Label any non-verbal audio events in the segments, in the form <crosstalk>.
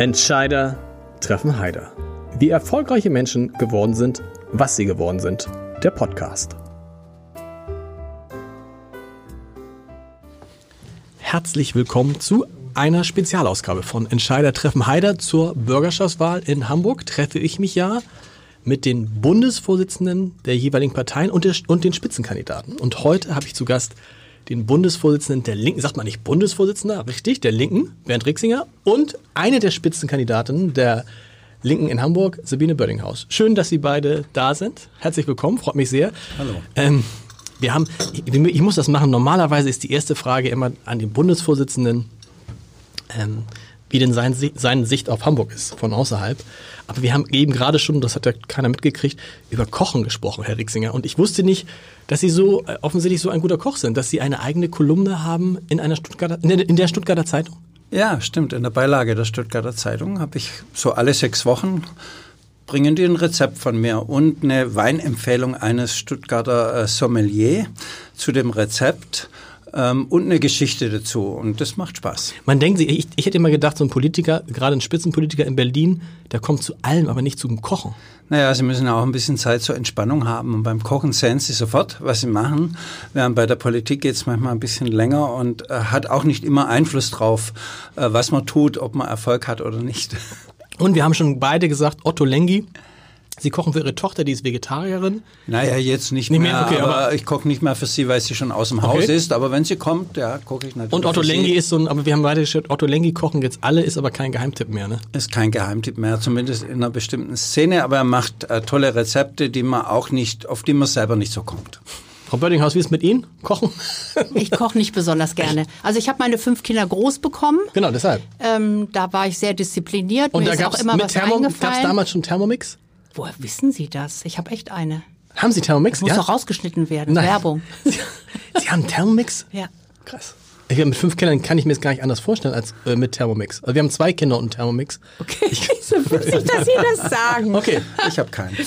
Entscheider treffen Heider. Wie erfolgreiche Menschen geworden sind, was sie geworden sind. Der Podcast. Herzlich willkommen zu einer Spezialausgabe von Entscheider treffen Heider zur Bürgerschaftswahl in Hamburg. Treffe ich mich ja mit den Bundesvorsitzenden der jeweiligen Parteien und, der, und den Spitzenkandidaten. Und heute habe ich zu Gast den Bundesvorsitzenden der Linken, sagt man nicht Bundesvorsitzender, richtig, der Linken, Bernd Rixinger, und eine der Spitzenkandidatinnen der Linken in Hamburg, Sabine Bördinghaus. Schön, dass Sie beide da sind. Herzlich willkommen, freut mich sehr. Hallo. Ähm, wir haben, ich, ich, muss das machen. Normalerweise ist die erste Frage immer an den Bundesvorsitzenden, ähm, wie denn sein, seine Sicht auf Hamburg ist von außerhalb. Aber wir haben eben gerade schon, das hat ja keiner mitgekriegt, über Kochen gesprochen, Herr Rixinger. Und ich wusste nicht, dass Sie so äh, offensichtlich so ein guter Koch sind, dass Sie eine eigene Kolumne haben in einer Stuttgarter, in der, Stuttgarter Zeitung. Ja, stimmt. In der Beilage der Stuttgarter Zeitung habe ich so alle sechs Wochen bringen die ein Rezept von mir und eine Weinempfehlung eines Stuttgarter äh, Sommelier zu dem Rezept ähm, und eine Geschichte dazu. Und das macht Spaß. Man denkt sich, ich, ich hätte immer gedacht, so ein Politiker, gerade ein Spitzenpolitiker in Berlin, der kommt zu allem, aber nicht zum Kochen. Naja, sie müssen auch ein bisschen Zeit zur Entspannung haben. Und beim Kochen sehen sie sofort, was sie machen. Während bei der Politik geht es manchmal ein bisschen länger und äh, hat auch nicht immer Einfluss drauf, äh, was man tut, ob man Erfolg hat oder nicht. <laughs> Und wir haben schon beide gesagt, Otto Lengi Sie kochen für Ihre Tochter, die ist Vegetarierin? Naja, jetzt nicht, nicht mehr, mehr okay, aber, aber, ich koche nicht mehr für sie, weil sie schon aus dem okay. Haus ist. Aber wenn sie kommt, ja, koche ich natürlich Und Otto Lengi ist so ein, aber wir haben beide geschaut, Otto Lengi kochen jetzt alle, ist aber kein Geheimtipp mehr, ne? Ist kein Geheimtipp mehr, zumindest in einer bestimmten Szene. Aber er macht äh, tolle Rezepte, die man auch nicht, auf die man selber nicht so kommt. Frau Bördinghaus, wie ist es mit Ihnen? Kochen? <laughs> Ich koche nicht besonders gerne. Also ich habe meine fünf Kinder groß bekommen. Genau, deshalb. Ähm, da war ich sehr diszipliniert. Und Mir da gab es damals schon Thermomix? Woher wissen Sie das? Ich habe echt eine. Haben Sie Thermomix? Das muss ja? doch rausgeschnitten werden. Nein. Werbung. Sie, <laughs> Sie haben Thermomix? Ja. Krass. Ich, mit fünf Kindern kann ich mir das gar nicht anders vorstellen als äh, mit Thermomix. Also wir haben zwei Kinder und Thermomix. Okay, <laughs> ich, so witzig, dass Sie das sagen. Okay, ich habe keinen. <laughs>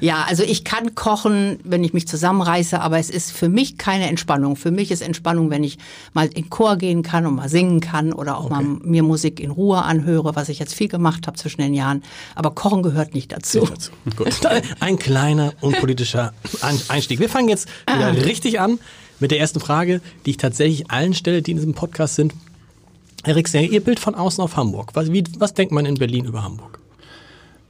Ja, also ich kann kochen, wenn ich mich zusammenreiße, aber es ist für mich keine Entspannung. Für mich ist Entspannung, wenn ich mal in Chor gehen kann und mal singen kann oder auch okay. mal mir Musik in Ruhe anhöre, was ich jetzt viel gemacht habe zwischen den Jahren. Aber Kochen gehört nicht dazu. Nicht dazu. Gut. <laughs> Ein kleiner unpolitischer Einstieg. Wir fangen jetzt wieder ah. richtig an mit der ersten Frage, die ich tatsächlich allen stelle, die in diesem Podcast sind. Herr Rixner, Ihr Bild von außen auf Hamburg. Was, wie, was denkt man in Berlin über Hamburg?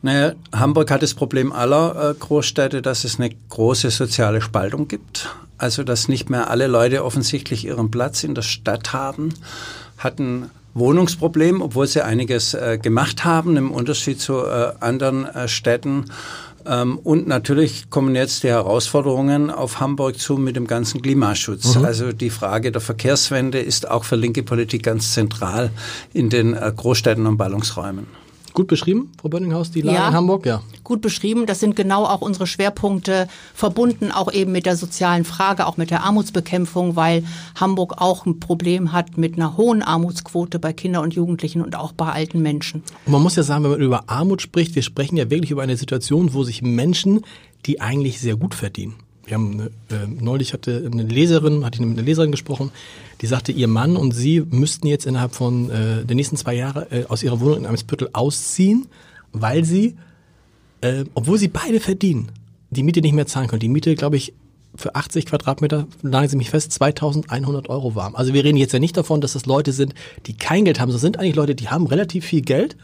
Naja, Hamburg hat das Problem aller äh, Großstädte, dass es eine große soziale Spaltung gibt. Also, dass nicht mehr alle Leute offensichtlich ihren Platz in der Stadt haben, hatten Wohnungsproblem, obwohl sie einiges äh, gemacht haben, im Unterschied zu äh, anderen äh, Städten. Ähm, und natürlich kommen jetzt die Herausforderungen auf Hamburg zu mit dem ganzen Klimaschutz. Mhm. Also die Frage der Verkehrswende ist auch für linke Politik ganz zentral in den äh, Großstädten und Ballungsräumen. Gut beschrieben, Frau Bönninghaus, die Lage ja, in Hamburg? Ja, gut beschrieben. Das sind genau auch unsere Schwerpunkte, verbunden auch eben mit der sozialen Frage, auch mit der Armutsbekämpfung, weil Hamburg auch ein Problem hat mit einer hohen Armutsquote bei Kindern und Jugendlichen und auch bei alten Menschen. Und man muss ja sagen, wenn man über Armut spricht, wir sprechen ja wirklich über eine Situation, wo sich Menschen, die eigentlich sehr gut verdienen, wir haben äh, neulich hatte eine Leserin, hatte ich mit einer Leserin gesprochen, die sagte, ihr Mann und sie müssten jetzt innerhalb von äh, der nächsten zwei Jahre äh, aus ihrer Wohnung in Eimsbüttel ausziehen, weil sie, äh, obwohl sie beide verdienen, die Miete nicht mehr zahlen können. Die Miete, glaube ich, für 80 Quadratmeter, lagen Sie mich fest, 2100 Euro warm. Also wir reden jetzt ja nicht davon, dass das Leute sind, die kein Geld haben. Das sind eigentlich Leute, die haben relativ viel Geld,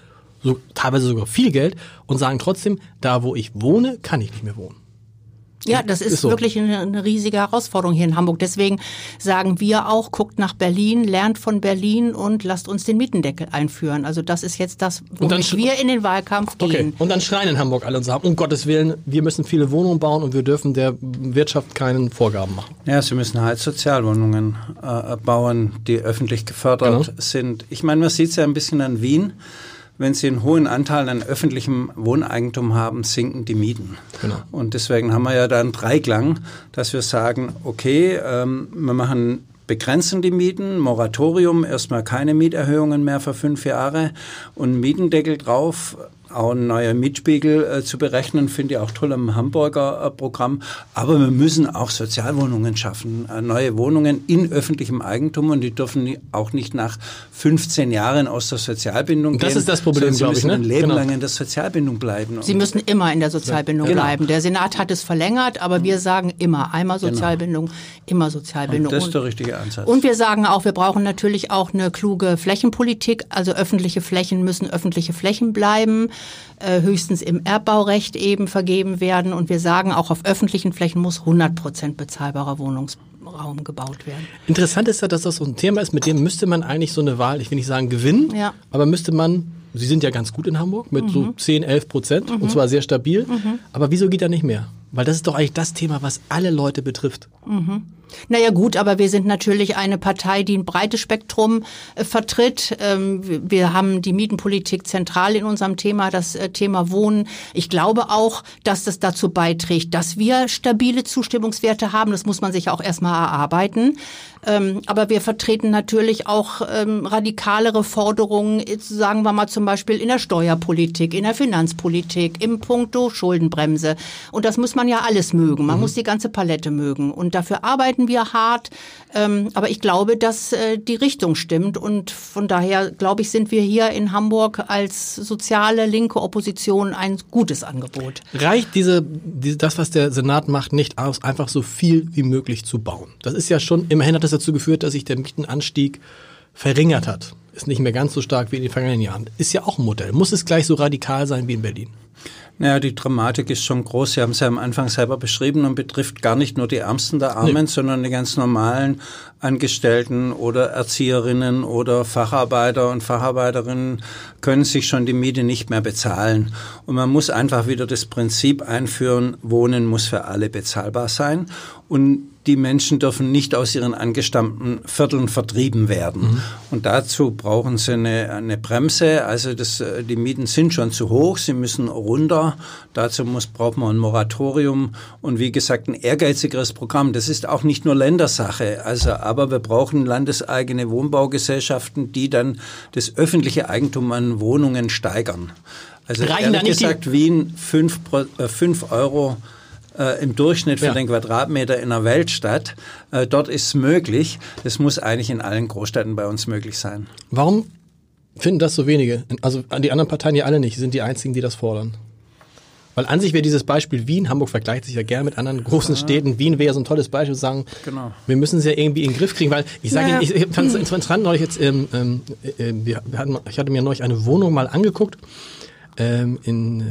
so, teilweise sogar viel Geld und sagen trotzdem, da wo ich wohne, kann ich nicht mehr wohnen. Ja, das ist, ist so. wirklich eine, eine, riesige Herausforderung hier in Hamburg. Deswegen sagen wir auch, guckt nach Berlin, lernt von Berlin und lasst uns den Mietendeckel einführen. Also das ist jetzt das, womit wir in den Wahlkampf okay. gehen. Und dann schreien in Hamburg alle und sagen, um Gottes Willen, wir müssen viele Wohnungen bauen und wir dürfen der Wirtschaft keinen Vorgaben machen. Ja, sie müssen halt Sozialwohnungen äh, bauen, die öffentlich gefördert genau. sind. Ich meine, man sieht es ja ein bisschen an Wien wenn sie einen hohen Anteil an öffentlichem Wohneigentum haben, sinken die Mieten. Genau. Und deswegen haben wir ja da einen Dreiklang, dass wir sagen, okay, ähm, wir machen begrenzen die Mieten, Moratorium, erstmal keine Mieterhöhungen mehr für fünf Jahre und Mietendeckel drauf. Auch ein neuer Mietspiegel äh, zu berechnen, finde ich auch toll am Hamburger äh, Programm. Aber wir müssen auch Sozialwohnungen schaffen, äh, neue Wohnungen in öffentlichem Eigentum und die dürfen auch nicht nach 15 Jahren aus der Sozialbindung das gehen. Das ist das Problem, glaube ich. Ne? ein Leben genau. lang in der Sozialbindung bleiben. Sie müssen immer in der Sozialbindung genau. bleiben. Der Senat hat es verlängert, aber wir sagen immer einmal genau. Sozialbindung, genau. immer Sozialbindung. Und das ist der richtige Ansatz. Und wir sagen auch, wir brauchen natürlich auch eine kluge Flächenpolitik. Also öffentliche Flächen müssen öffentliche Flächen bleiben äh, höchstens im Erbbaurecht eben vergeben werden. Und wir sagen, auch auf öffentlichen Flächen muss 100 Prozent bezahlbarer Wohnungsraum gebaut werden. Interessant ist ja, dass das so ein Thema ist, mit dem müsste man eigentlich so eine Wahl, ich will nicht sagen gewinnen, ja. aber müsste man, Sie sind ja ganz gut in Hamburg mit mhm. so 10, 11 Prozent mhm. und zwar sehr stabil, mhm. aber wieso geht da nicht mehr? Weil das ist doch eigentlich das Thema, was alle Leute betrifft. Naja gut, aber wir sind natürlich eine Partei, die ein breites Spektrum äh, vertritt. Ähm, wir haben die Mietenpolitik zentral in unserem Thema, das äh, Thema Wohnen. Ich glaube auch, dass das dazu beiträgt, dass wir stabile Zustimmungswerte haben. Das muss man sich auch erstmal erarbeiten. Ähm, aber wir vertreten natürlich auch ähm, radikalere Forderungen, sagen wir mal zum Beispiel in der Steuerpolitik, in der Finanzpolitik, im Punkto Schuldenbremse. Und das muss man ja alles mögen. Man mhm. muss die ganze Palette mögen. Und dafür arbeiten wir hart. Ähm, aber ich glaube, dass äh, die Richtung stimmt. Und von daher, glaube ich, sind wir hier in Hamburg als soziale linke Opposition ein gutes Angebot. Reicht diese, diese das, was der Senat macht, nicht aus, einfach so viel wie möglich zu bauen? Das ist ja schon, immerhin hat das dazu geführt, dass sich der Mietenanstieg verringert hat. Ist nicht mehr ganz so stark wie in den vergangenen Jahren. Ist ja auch ein Modell. Muss es gleich so radikal sein wie in Berlin? Naja, die Dramatik ist schon groß. Sie haben es ja am Anfang selber beschrieben und betrifft gar nicht nur die Ärmsten der Armen, nee. sondern die ganz normalen Angestellten oder Erzieherinnen oder Facharbeiter und Facharbeiterinnen können sich schon die Miete nicht mehr bezahlen. Und man muss einfach wieder das Prinzip einführen, Wohnen muss für alle bezahlbar sein. Und die Menschen dürfen nicht aus ihren angestammten Vierteln vertrieben werden. Mhm. Und dazu brauchen sie eine, eine Bremse. Also das, äh, die Mieten sind schon zu hoch, sie müssen runter. Dazu muss, braucht man ein Moratorium und wie gesagt ein ehrgeizigeres Programm. Das ist auch nicht nur Ländersache. Also, aber wir brauchen landeseigene Wohnbaugesellschaften, die dann das öffentliche Eigentum an Wohnungen steigern. Also Reichen ehrlich gesagt, Wien fünf, äh, fünf Euro äh, im Durchschnitt für ja. den Quadratmeter in einer Weltstadt. Äh, dort ist es möglich. Das muss eigentlich in allen Großstädten bei uns möglich sein. Warum finden das so wenige? Also die anderen Parteien ja alle nicht, sind die einzigen, die das fordern. Weil an sich wäre dieses Beispiel Wien, Hamburg vergleicht sich ja gerne mit anderen großen ja. Städten. Wien wäre so ein tolles Beispiel, zu sagen, genau. wir müssen es ja irgendwie in den Griff kriegen, weil ich sage naja. Ihnen, ich fand es interessant neulich jetzt, ähm, ähm, äh, wir hatten, ich hatte mir neulich eine Wohnung mal angeguckt ähm, in äh,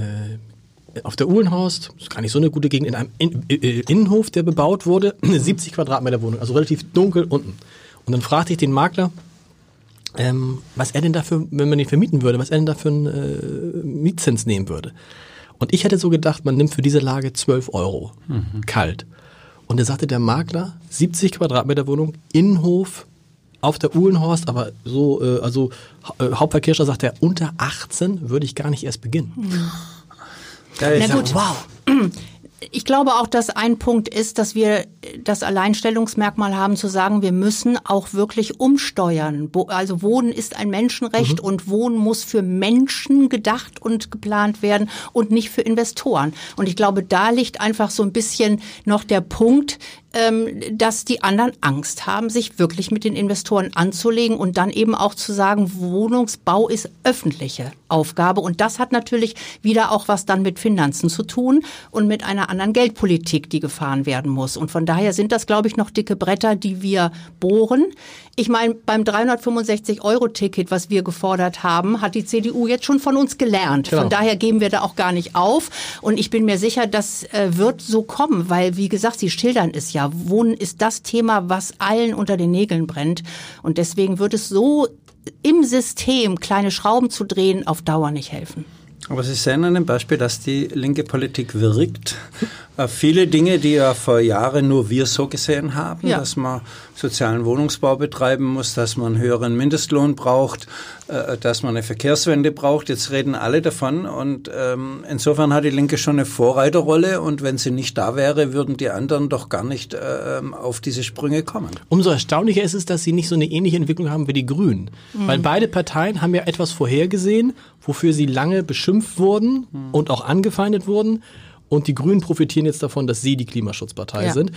auf der Uhlenhorst, ist gar nicht so eine gute Gegend, in einem in, äh, Innenhof, der bebaut wurde, <clears throat> eine 70 Quadratmeter Wohnung, also relativ dunkel unten. Und dann fragte ich den Makler, ähm, was er denn dafür, wenn man ihn vermieten würde, was er denn dafür einen äh, Mietzins nehmen würde. Und ich hätte so gedacht, man nimmt für diese Lage 12 Euro, mhm. kalt. Und da sagte der Makler, 70 Quadratmeter Wohnung, Innenhof, auf der Uhlenhorst, aber so, äh, also äh, Hauptverkehrsstraße sagt er, unter 18 würde ich gar nicht erst beginnen. Mhm. Na gut, wow. Ich glaube auch, dass ein Punkt ist, dass wir das Alleinstellungsmerkmal haben zu sagen, wir müssen auch wirklich umsteuern. Also Wohnen ist ein Menschenrecht mhm. und Wohnen muss für Menschen gedacht und geplant werden und nicht für Investoren. Und ich glaube, da liegt einfach so ein bisschen noch der Punkt, dass die anderen Angst haben, sich wirklich mit den Investoren anzulegen und dann eben auch zu sagen, Wohnungsbau ist öffentliche Aufgabe. Und das hat natürlich wieder auch was dann mit Finanzen zu tun und mit einer anderen Geldpolitik, die gefahren werden muss. Und von daher sind das, glaube ich, noch dicke Bretter, die wir bohren. Ich meine, beim 365-Euro-Ticket, was wir gefordert haben, hat die CDU jetzt schon von uns gelernt. Genau. Von daher geben wir da auch gar nicht auf. Und ich bin mir sicher, das äh, wird so kommen, weil, wie gesagt, Sie schildern es ja. Wohnen ist das Thema, was allen unter den Nägeln brennt. Und deswegen wird es so im System kleine Schrauben zu drehen auf Dauer nicht helfen. Aber Sie sehen an dem Beispiel, dass die linke Politik wirkt, viele Dinge, die ja vor Jahren nur wir so gesehen haben, Ja. dass man sozialen Wohnungsbau betreiben muss, dass man einen höheren Mindestlohn braucht, äh, dass man eine Verkehrswende braucht. Jetzt reden alle davon und ähm, insofern hat die Linke schon eine Vorreiterrolle und wenn sie nicht da wäre, würden die anderen doch gar nicht ähm, auf diese Sprünge kommen. Umso erstaunlicher ist es, dass sie nicht so eine ähnliche Entwicklung haben wie die Grünen. Weil beide Parteien haben ja etwas vorhergesehen, wofür sie lange beschimpft wurden und auch angefeindet wurden. Und die Grünen profitieren jetzt davon, dass sie die Klimaschutzpartei Ja. sind.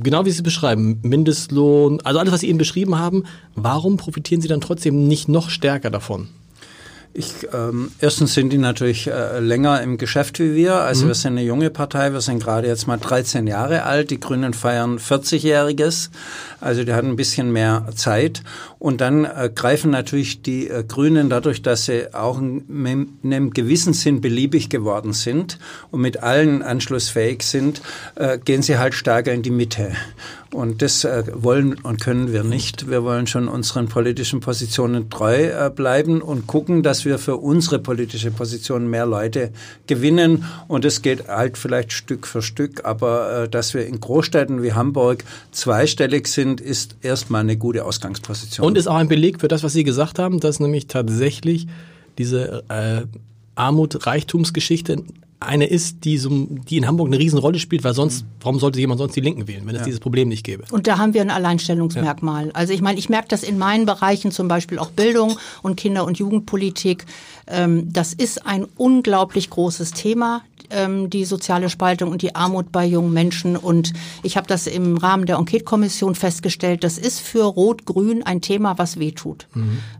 Genau wie Sie es beschreiben, Mindestlohn, also alles, was Sie eben beschrieben haben, warum profitieren Sie dann trotzdem nicht noch stärker davon? Ich, ähm, erstens sind die natürlich äh, länger im Geschäft wie wir. Also Mhm. wir sind eine junge Partei. Wir sind gerade jetzt mal 13 Jahre alt. Die Grünen feiern 40-Jähriges. Also die hatten ein bisschen mehr Zeit. Und dann äh, greifen natürlich die äh, Grünen dadurch, dass sie auch in, in einem gewissen Sinn beliebig geworden sind und mit allen anschlussfähig sind, äh, gehen sie halt stärker in die Mitte. Und das äh, wollen und können wir nicht. Wir wollen schon unseren politischen Positionen treu äh, bleiben und gucken, dass wir für unsere politische Position mehr Leute gewinnen. Und das geht halt vielleicht Stück für Stück. Aber äh, dass wir in Großstädten wie Hamburg zweistellig sind, ist erstmal eine gute Ausgangsposition. Und ist auch ein Beleg für das, was Sie gesagt haben, dass nämlich tatsächlich diese äh, Armut-Reichtumsgeschichte eine ist, die, so, die in Hamburg eine Riesenrolle spielt, weil sonst, warum sollte jemand sonst die Linken wählen, wenn es dieses Problem nicht gäbe? Und da haben wir ein Alleinstellungsmerkmal. Also ich meine, ich merke das in meinen Bereichen, zum Beispiel auch Bildung und Kinder- und Jugendpolitik. Ähm, das ist ein unglaublich großes Thema, ähm, die soziale Spaltung und die Armut bei jungen Menschen. Und ich habe das im Rahmen der Enquete-Kommission festgestellt, das ist für Rot-Grün ein Thema, was wehtut.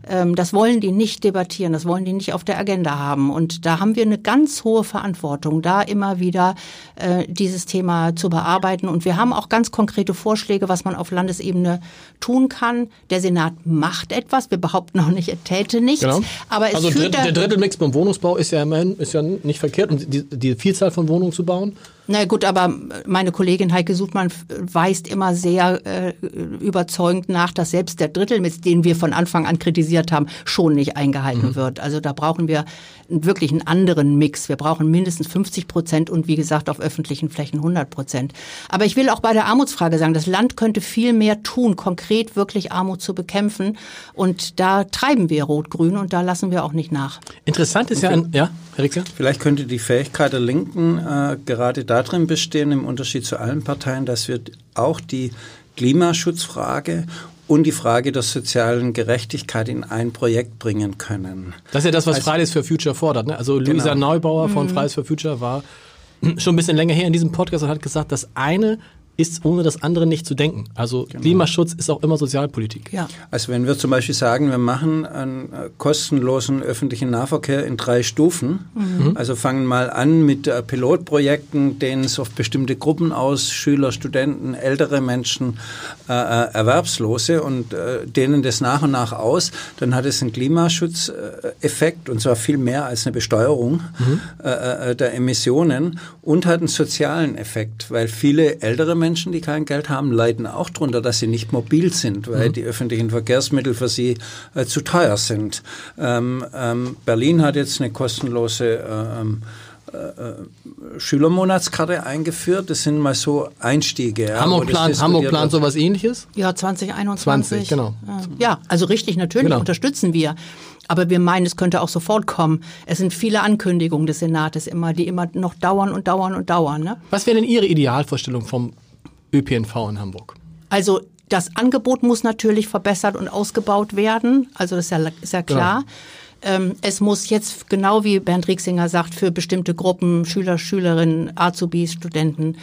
Ähm, das wollen die nicht debattieren, das wollen die nicht auf der Agenda haben. Und da haben wir eine ganz hohe Verantwortung, da immer wieder äh, dieses Thema zu bearbeiten. Und wir haben auch ganz konkrete Vorschläge, was man auf Landesebene tun kann. Der Senat macht etwas. Wir behaupten auch nicht, er täte nichts. Aber es also führt Dritt, der Drittelmix beim Wohnungsbau ist ja immerhin ist ja nicht verkehrt, um die, die Vielzahl von Wohnungen zu bauen. Na gut, aber meine Kollegin Heike Sudmann weist immer sehr äh, überzeugend nach, dass selbst der Drittelmix, den wir von Anfang an kritisiert haben, schon nicht eingehalten wird. Also da brauchen wir wirklich einen anderen Mix. Wir brauchen mindestens 50 Prozent und wie gesagt auf öffentlichen Flächen 100 Prozent. Aber ich will auch bei der Armutsfrage sagen, das Land könnte viel mehr tun, konkret wirklich Armut zu bekämpfen. Und da treiben wir Rot-Grün und da lassen wir auch nicht nach. Interessant ist ja, ein, ja, Herr Rixer? Vielleicht könnte die Fähigkeit der Linken äh, gerade darin bestehen, im Unterschied zu allen Parteien, dass wir auch die Klimaschutzfrage und die Frage der sozialen Gerechtigkeit in ein Projekt bringen können. Das ist ja das, was Also- Fridays for Future fordert. Ne? Also Luisa Genau. Neubauer von Fridays for Future war <clears throat> schon ein bisschen länger her in diesem Podcast und hat gesagt, das eine ist ohne das andere nicht zu denken. Also Klimaschutz ist auch immer Sozialpolitik. Ja. Also wenn wir zum Beispiel sagen, wir machen einen äh, kostenlosen öffentlichen Nahverkehr in drei Stufen, also fangen mal an mit äh, Pilotprojekten, dehnen es auf bestimmte Gruppen aus, Schüler, Studenten, ältere Menschen, äh, äh, Erwerbslose und äh, dehnen das nach und nach aus, dann hat es einen Klimaschutzeffekt und zwar viel mehr als eine Besteuerung äh, äh, der Emissionen und hat einen sozialen Effekt, weil viele ältere Menschen, die kein Geld haben, leiden auch darunter, dass sie nicht mobil sind, weil die öffentlichen Verkehrsmittel für sie äh, zu teuer sind. Ähm, ähm, Berlin hat jetzt eine kostenlose ähm, äh, äh, Schülermonatskarte eingeführt. Das sind mal so Einstiege. ja, Hamburg plant, Hamburg plant sowas ähnliches? Ja, 2021. 20, genau. Ja, also richtig, natürlich Genau. unterstützen wir. Aber wir meinen, es könnte auch sofort kommen. Es sind viele Ankündigungen des Senates immer, die immer noch dauern und dauern und dauern. Ne? Was wäre denn Ihre Idealvorstellung vom ÖPNV in Hamburg? Also das Angebot muss natürlich verbessert und ausgebaut werden. Also das ist ja, ist ja klar. Ähm, es muss jetzt, genau wie Bernd Rieksinger sagt, für bestimmte Gruppen, Schüler, Schülerinnen, Azubis, Studenten,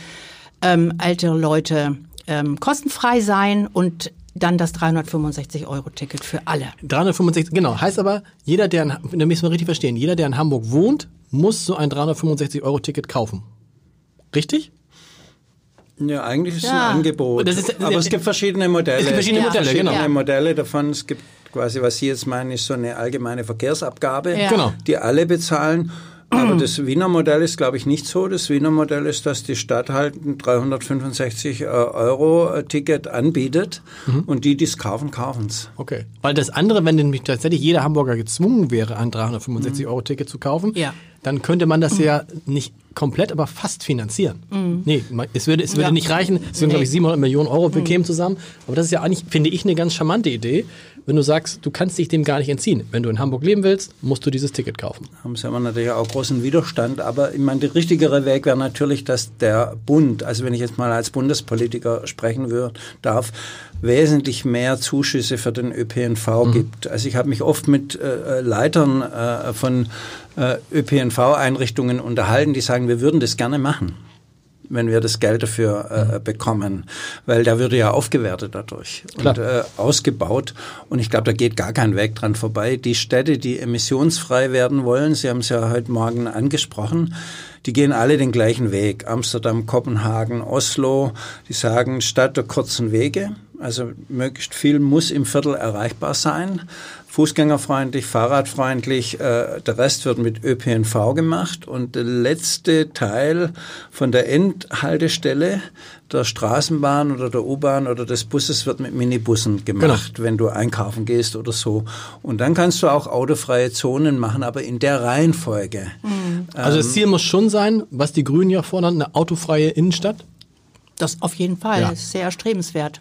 ähm, ältere Leute ähm, kostenfrei sein und dann das 365-Euro-Ticket für alle. 365, genau. Heißt aber, jeder, der, in, da müssen wir richtig verstehen, jeder, der in Hamburg wohnt, muss so ein 365-Euro-Ticket kaufen. Richtig? Ja, eigentlich ist es Ja. ein Angebot. Das ist- Aber es gibt verschiedene Modelle. Es gibt verschiedene Ja. Modelle, verschiedene genau. Modelle davon. Es gibt quasi, was Sie jetzt meinen, ist so eine allgemeine Verkehrsabgabe, Ja. Genau. die alle bezahlen. Aber das Wiener Modell ist, glaube ich, nicht so. Das Wiener Modell ist, dass die Stadt halt ein 365 äh, Euro äh, Ticket anbietet und die, die es kaufen, kaufen es. Okay. Weil das andere, wenn nämlich tatsächlich jeder Hamburger gezwungen wäre, ein 365-Euro-Ticket zu kaufen, Ja. Dann könnte man das ja nicht komplett, aber fast finanzieren. Mhm. Nee, es würde, es würde ja. nicht reichen. Es würden, nee. glaube ich, 700 Millionen Euro, wir mhm. kämen zusammen. Aber das ist ja eigentlich, finde ich, eine ganz charmante Idee, wenn du sagst, du kannst dich dem gar nicht entziehen. Wenn du in Hamburg leben willst, musst du dieses Ticket kaufen. Haben sie aber natürlich auch großen Widerstand. Aber ich meine, der richtigere Weg wäre natürlich, dass der Bund, also wenn ich jetzt mal als Bundespolitiker sprechen würde, darf, wesentlich mehr Zuschüsse für den ÖPNV mhm. gibt. Also ich habe mich oft mit äh, Leitern äh, von äh, ÖPNV-Einrichtungen unterhalten, die sagen, wir würden das gerne machen wenn wir das Geld dafür äh, mhm. bekommen, weil der würde ja aufgewertet dadurch Klar. und äh, ausgebaut. Und ich glaube, da geht gar kein Weg dran vorbei. Die Städte, die emissionsfrei werden wollen, Sie haben es ja heute Morgen angesprochen, die gehen alle den gleichen Weg. Amsterdam, Kopenhagen, Oslo, die sagen, statt der kurzen Wege, also möglichst viel muss im Viertel erreichbar sein fußgängerfreundlich, fahrradfreundlich. Äh, der Rest wird mit ÖPNV gemacht und der letzte Teil von der Endhaltestelle der Straßenbahn oder der U-Bahn oder des Busses wird mit Minibussen gemacht, genau. wenn du einkaufen gehst oder so. Und dann kannst du auch autofreie Zonen machen, aber in der Reihenfolge. Mhm. Also das Ziel muss schon sein, was die Grünen ja fordern, eine autofreie Innenstadt? Das auf jeden Fall, ja. ist sehr erstrebenswert.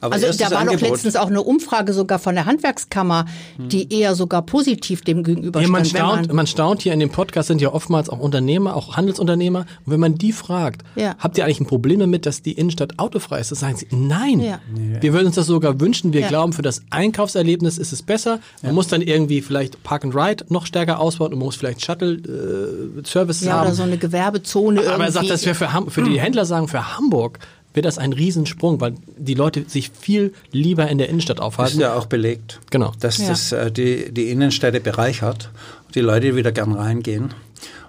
Aber also da war doch letztens auch eine Umfrage sogar von der Handwerkskammer, die eher sogar positiv dem gegenüberstand. Ja, man, staunt, man, man staunt hier in dem Podcast sind ja oftmals auch Unternehmer, auch Handelsunternehmer. Und wenn man die fragt, ja. habt ihr eigentlich ein Problem damit, dass die Innenstadt autofrei ist? Das sagen sie, nein. Ja. Wir würden uns das sogar wünschen. Wir ja. glauben, für das Einkaufserlebnis ist es besser. Man muss dann irgendwie vielleicht Park and Ride noch stärker ausbauen und man muss vielleicht Shuttle-Services äh, ja, haben. oder so eine Gewerbezone. Aber er sagt, das wäre für, für die Händler sagen, für Hamburg wird das ein Riesensprung, weil die Leute sich viel lieber in der Innenstadt aufhalten. Ist ja auch belegt, genau. dass ja. das äh, die, die Innenstädte bereichert und die Leute wieder gern reingehen.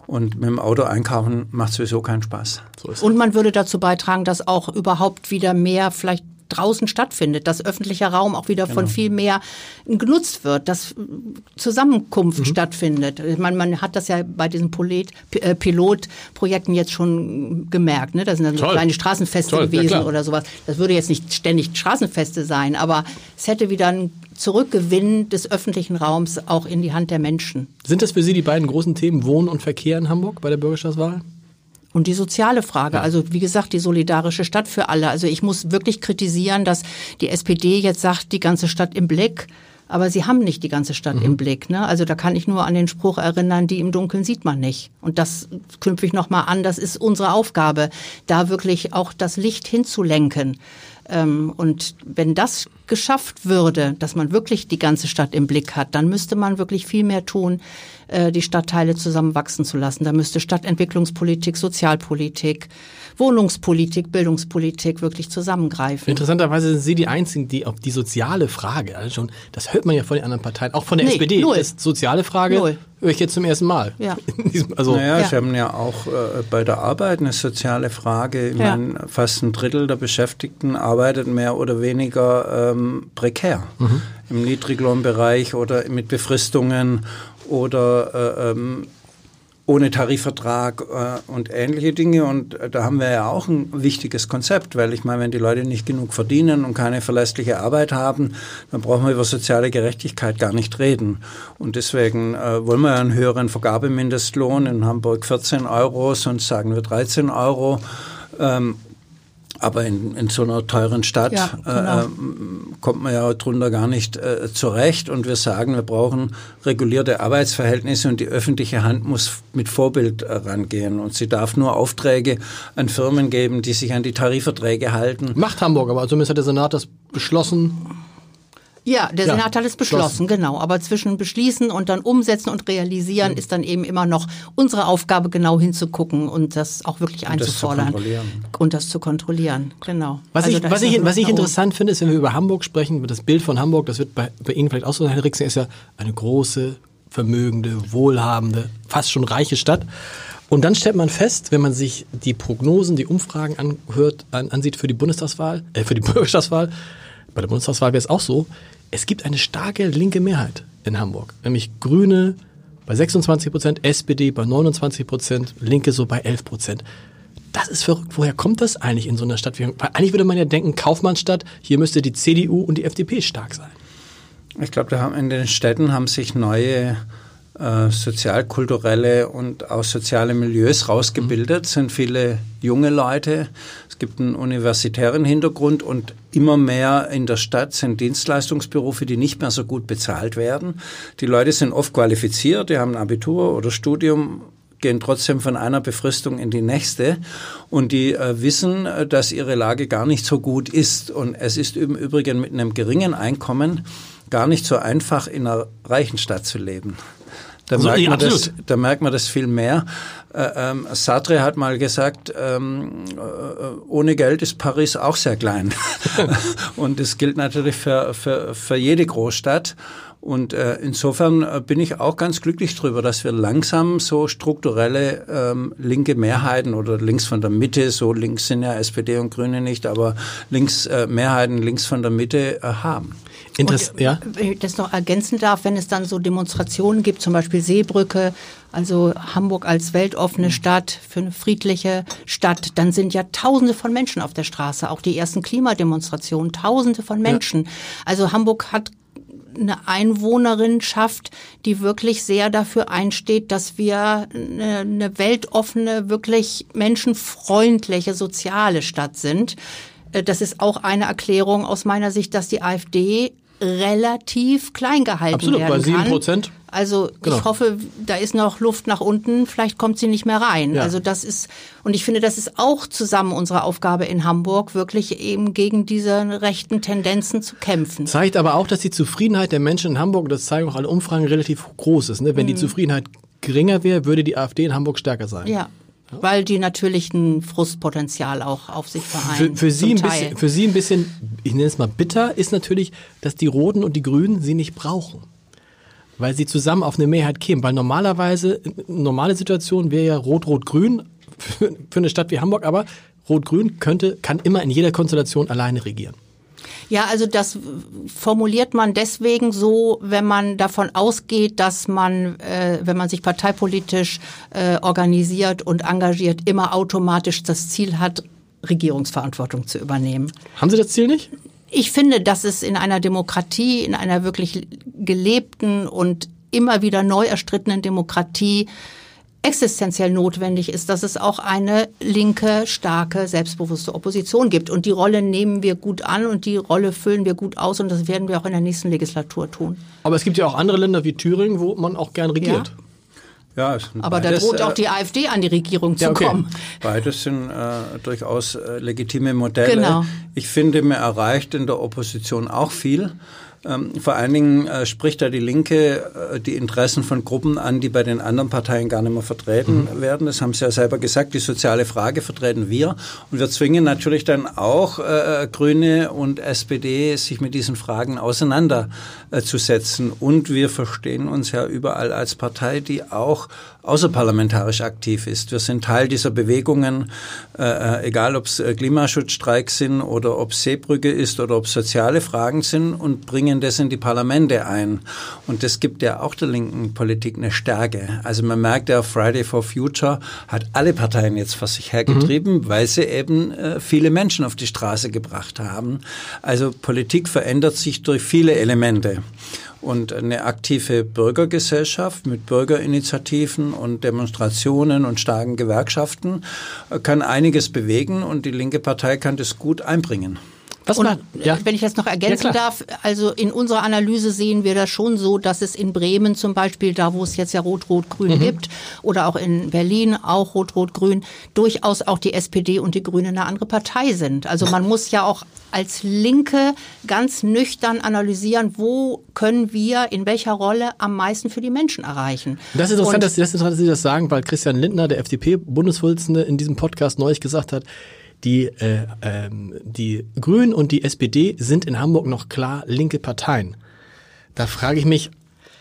Und mit dem Auto einkaufen macht sowieso keinen Spaß. So und man würde dazu beitragen, dass auch überhaupt wieder mehr vielleicht draußen stattfindet, dass öffentlicher Raum auch wieder genau. von viel mehr genutzt wird, dass Zusammenkunft mhm. stattfindet. Man, man hat das ja bei diesen äh, Pilotprojekten jetzt schon gemerkt. Ne? Da sind dann so kleine Straßenfeste Toll, gewesen ja, oder sowas. Das würde jetzt nicht ständig Straßenfeste sein, aber es hätte wieder ein Zurückgewinn des öffentlichen Raums auch in die Hand der Menschen. Sind das für Sie die beiden großen Themen Wohnen und Verkehr in Hamburg bei der Bürgerschaftswahl? Und die soziale Frage, also wie gesagt, die solidarische Stadt für alle. Also ich muss wirklich kritisieren, dass die SPD jetzt sagt, die ganze Stadt im Blick. Aber sie haben nicht die ganze Stadt mhm. im Blick. Ne? Also da kann ich nur an den Spruch erinnern, die im Dunkeln sieht man nicht. Und das knüpfe ich nochmal an, das ist unsere Aufgabe, da wirklich auch das Licht hinzulenken. Ähm, und wenn das geschafft würde, dass man wirklich die ganze Stadt im Blick hat, dann müsste man wirklich viel mehr tun, äh, die Stadtteile zusammenwachsen zu lassen. Da müsste Stadtentwicklungspolitik, Sozialpolitik, Wohnungspolitik, Bildungspolitik wirklich zusammengreifen. Interessanterweise sind Sie die Einzigen, die auf die soziale Frage, also schon, das hört man ja von den anderen Parteien, auch von der nee, SPD, null. das soziale Frage null. höre ich jetzt zum ersten Mal. Ja. <laughs> also, naja, ja. Sie haben ja auch äh, bei der Arbeit eine soziale Frage. Ich ja. meine, fast ein Drittel der Beschäftigten arbeitet mehr oder weniger ähm, prekär. Mhm. Im Niedriglohnbereich oder mit Befristungen oder äh, ähm, ohne Tarifvertrag äh, und ähnliche Dinge. Und äh, da haben wir ja auch ein wichtiges Konzept, weil ich meine, wenn die Leute nicht genug verdienen und keine verlässliche Arbeit haben, dann brauchen wir über soziale Gerechtigkeit gar nicht reden. Und deswegen äh, wollen wir einen höheren Vergabemindestlohn in Hamburg 14 Euro, sonst sagen wir 13 Euro. Ähm, aber in, in so einer teuren Stadt ja, genau. äh, kommt man ja drunter gar nicht äh, zurecht. Und wir sagen, wir brauchen regulierte Arbeitsverhältnisse und die öffentliche Hand muss mit Vorbild äh, rangehen. Und sie darf nur Aufträge an Firmen geben, die sich an die Tarifverträge halten. Macht Hamburg, aber zumindest hat der Senat das beschlossen. Ja, der ja, Senat hat es beschlossen, genau. Aber zwischen beschließen und dann umsetzen und realisieren mhm. ist dann eben immer noch unsere Aufgabe, genau hinzugucken und das auch wirklich und einzufordern. Das und das zu kontrollieren, genau. Was also ich, was ich, was ich interessant finde, ist, wenn wir über Hamburg sprechen, das Bild von Hamburg, das wird bei, bei Ihnen vielleicht auch so sein, Herr Rixen, ist ja eine große, vermögende, wohlhabende, fast schon reiche Stadt. Und dann stellt man fest, wenn man sich die Prognosen, die Umfragen anhört, an, ansieht für die Bundestagswahl, äh, für die <laughs> Bürgerschaftswahl, bei der Bundestagswahl wäre es auch so, es gibt eine starke linke Mehrheit in Hamburg, nämlich Grüne bei 26 Prozent, SPD bei 29 Prozent, Linke so bei 11 Prozent. Das ist verrückt. Woher kommt das eigentlich in so einer Stadt? Weil eigentlich würde man ja denken, Kaufmannsstadt, hier müsste die CDU und die FDP stark sein. Ich glaube, in den Städten haben sich neue äh, sozialkulturelle und auch soziale Milieus rausgebildet, mhm. sind viele junge Leute. Es gibt einen universitären Hintergrund und immer mehr in der Stadt sind Dienstleistungsberufe, die nicht mehr so gut bezahlt werden. Die Leute sind oft qualifiziert, die haben ein Abitur oder Studium gehen trotzdem von einer Befristung in die nächste und die äh, wissen, äh, dass ihre Lage gar nicht so gut ist. Und es ist im Übrigen mit einem geringen Einkommen gar nicht so einfach, in einer reichen Stadt zu leben. Da, also, merkt, ja, man das, da merkt man das viel mehr. Äh, ähm, Sartre hat mal gesagt, ähm, äh, ohne Geld ist Paris auch sehr klein. <laughs> <laughs> und das gilt natürlich für, für, für jede Großstadt. Und äh, insofern äh, bin ich auch ganz glücklich darüber, dass wir langsam so strukturelle ähm, linke Mehrheiten oder links von der Mitte, so links sind ja SPD und Grüne nicht, aber links äh, Mehrheiten links von der Mitte äh, haben. Interess und, ja? Wenn ich das noch ergänzen darf, wenn es dann so Demonstrationen gibt, zum Beispiel Seebrücke, also Hamburg als weltoffene Stadt, für eine friedliche Stadt, dann sind ja Tausende von Menschen auf der Straße, auch die ersten Klimademonstrationen, Tausende von Menschen. Ja. Also Hamburg hat eine Einwohnerin schafft, die wirklich sehr dafür einsteht, dass wir eine, eine weltoffene, wirklich menschenfreundliche, soziale Stadt sind. Äh, das ist auch eine Erklärung aus meiner Sicht, dass die AfD relativ klein gehalten Absolut, werden kann. Absolut, bei sieben Prozent. Also genau. ich hoffe, da ist noch Luft nach unten, vielleicht kommt sie nicht mehr rein. Ja. Also das ist, und ich finde, das ist auch zusammen unsere Aufgabe in Hamburg, wirklich eben gegen diese rechten Tendenzen zu kämpfen. Zeigt aber auch, dass die Zufriedenheit der Menschen in Hamburg, das zeigen auch alle Umfragen, relativ groß ist. Ne? Wenn mhm. die Zufriedenheit geringer wäre, würde die AfD in Hamburg stärker sein. Ja. Weil die natürlich ein Frustpotenzial auch auf sich vereinen. Für, für Sie ein bisschen, für Sie ein bisschen, ich nenne es mal bitter, ist natürlich, dass die Roten und die Grünen sie nicht brauchen. Weil sie zusammen auf eine Mehrheit kämen. Weil normalerweise, normale Situation wäre ja Rot-Rot-Grün <laughs> für, für eine Stadt wie Hamburg, aber Rot-Grün könnte, kann immer in jeder Konstellation alleine regieren. Ja, also das formuliert man deswegen so, wenn man davon ausgeht, dass man, äh, wenn man sich parteipolitisch äh, organisiert und engagiert, immer automatisch das Ziel hat, Regierungsverantwortung zu übernehmen. Haben Sie das Ziel nicht? Ich finde, dass es in einer Demokratie, in einer wirklich gelebten und immer wieder neu erstrittenen Demokratie existenziell notwendig ist, dass es auch eine linke, starke, selbstbewusste Opposition gibt. Und die Rolle nehmen wir gut an und die Rolle füllen wir gut aus und das werden wir auch in der nächsten Legislatur tun. Aber es gibt ja auch andere Länder wie Thüringen, wo man auch gern regiert. Ja. Ja, Aber beides, da droht auch äh, die AfD an die Regierung zu ja, okay. kommen. Beides sind äh, durchaus äh, legitime Modelle. Genau. Ich finde, man erreicht in der Opposition auch viel. Ähm, vor allen Dingen äh, spricht da die Linke äh, die Interessen von Gruppen an, die bei den anderen Parteien gar nicht mehr vertreten mhm. werden. Das haben Sie ja selber gesagt, die soziale Frage vertreten wir. Und wir zwingen natürlich dann auch äh, Grüne und SPD, sich mit diesen Fragen auseinanderzusetzen. Und wir verstehen uns ja überall als Partei, die auch außerparlamentarisch aktiv ist. Wir sind Teil dieser Bewegungen, äh, äh egal ob es Klimaschutzstreiks sind oder ob Seebrücke ist oder ob soziale Fragen sind und bringen bringen das in die Parlamente ein. Und das gibt ja auch der linken Politik eine Stärke. Also man merkt ja, Friday for Future hat alle Parteien jetzt vor sich hergetrieben, mhm. weil sie eben äh, viele Menschen auf die Straße gebracht haben. Also Politik verändert sich durch viele Elemente. Und eine aktive Bürgergesellschaft mit Bürgerinitiativen und Demonstrationen und starken Gewerkschaften äh, kann einiges bewegen und die linke Partei kann das gut einbringen. Was und, ja. Wenn ich das noch ergänzen ja, darf, also in unserer Analyse sehen wir das schon so, dass es in Bremen zum Beispiel, da wo es jetzt ja Rot-Rot-Grün mhm. gibt, oder auch in Berlin auch Rot-Rot-Grün, durchaus auch die SPD und die Grünen eine andere Partei sind. Also man muss ja auch als Linke ganz nüchtern analysieren, wo können wir in welcher Rolle am meisten für die Menschen erreichen. Das ist interessant, dass, das ist interessant dass Sie das sagen, weil Christian Lindner, der FDP-Bundesvorsitzende, in diesem Podcast neulich gesagt hat, die, äh, ähm, die Grünen und die SPD sind in Hamburg noch klar linke Parteien. Da frage ich mich,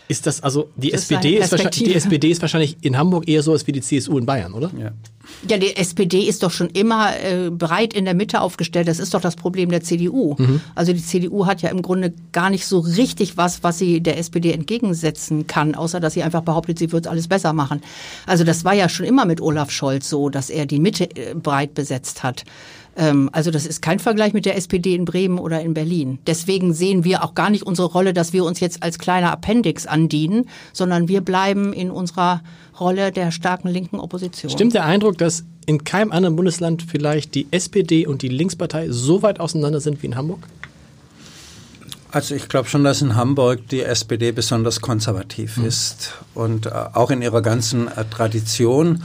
ist das also die das SPD ist, ist die SPD ist wahrscheinlich in Hamburg eher so als wie die CSU in Bayern, oder? Ja. Ja, die SPD ist doch schon immer äh, breit in der Mitte aufgestellt. Das ist doch das Problem der CDU. Mhm. Also die CDU hat ja im Grunde gar nicht so richtig was, was sie der SPD entgegensetzen kann, außer dass sie einfach behauptet, sie wird alles besser machen. Also das war ja schon immer mit Olaf Scholz so, dass er die Mitte äh, breit besetzt hat. Ähm, also das ist kein Vergleich mit der SPD in Bremen oder in Berlin. Deswegen sehen wir auch gar nicht unsere Rolle, dass wir uns jetzt als kleiner Appendix andienen, sondern wir bleiben in unserer Rolle der starken linken Opposition. Stimmt der Eindruck, dass in keinem anderen Bundesland vielleicht die SPD und die Linkspartei so weit auseinander sind wie in Hamburg? Also ich glaube schon, dass in Hamburg die SPD besonders konservativ mhm. ist und äh, auch in ihrer ganzen äh, Tradition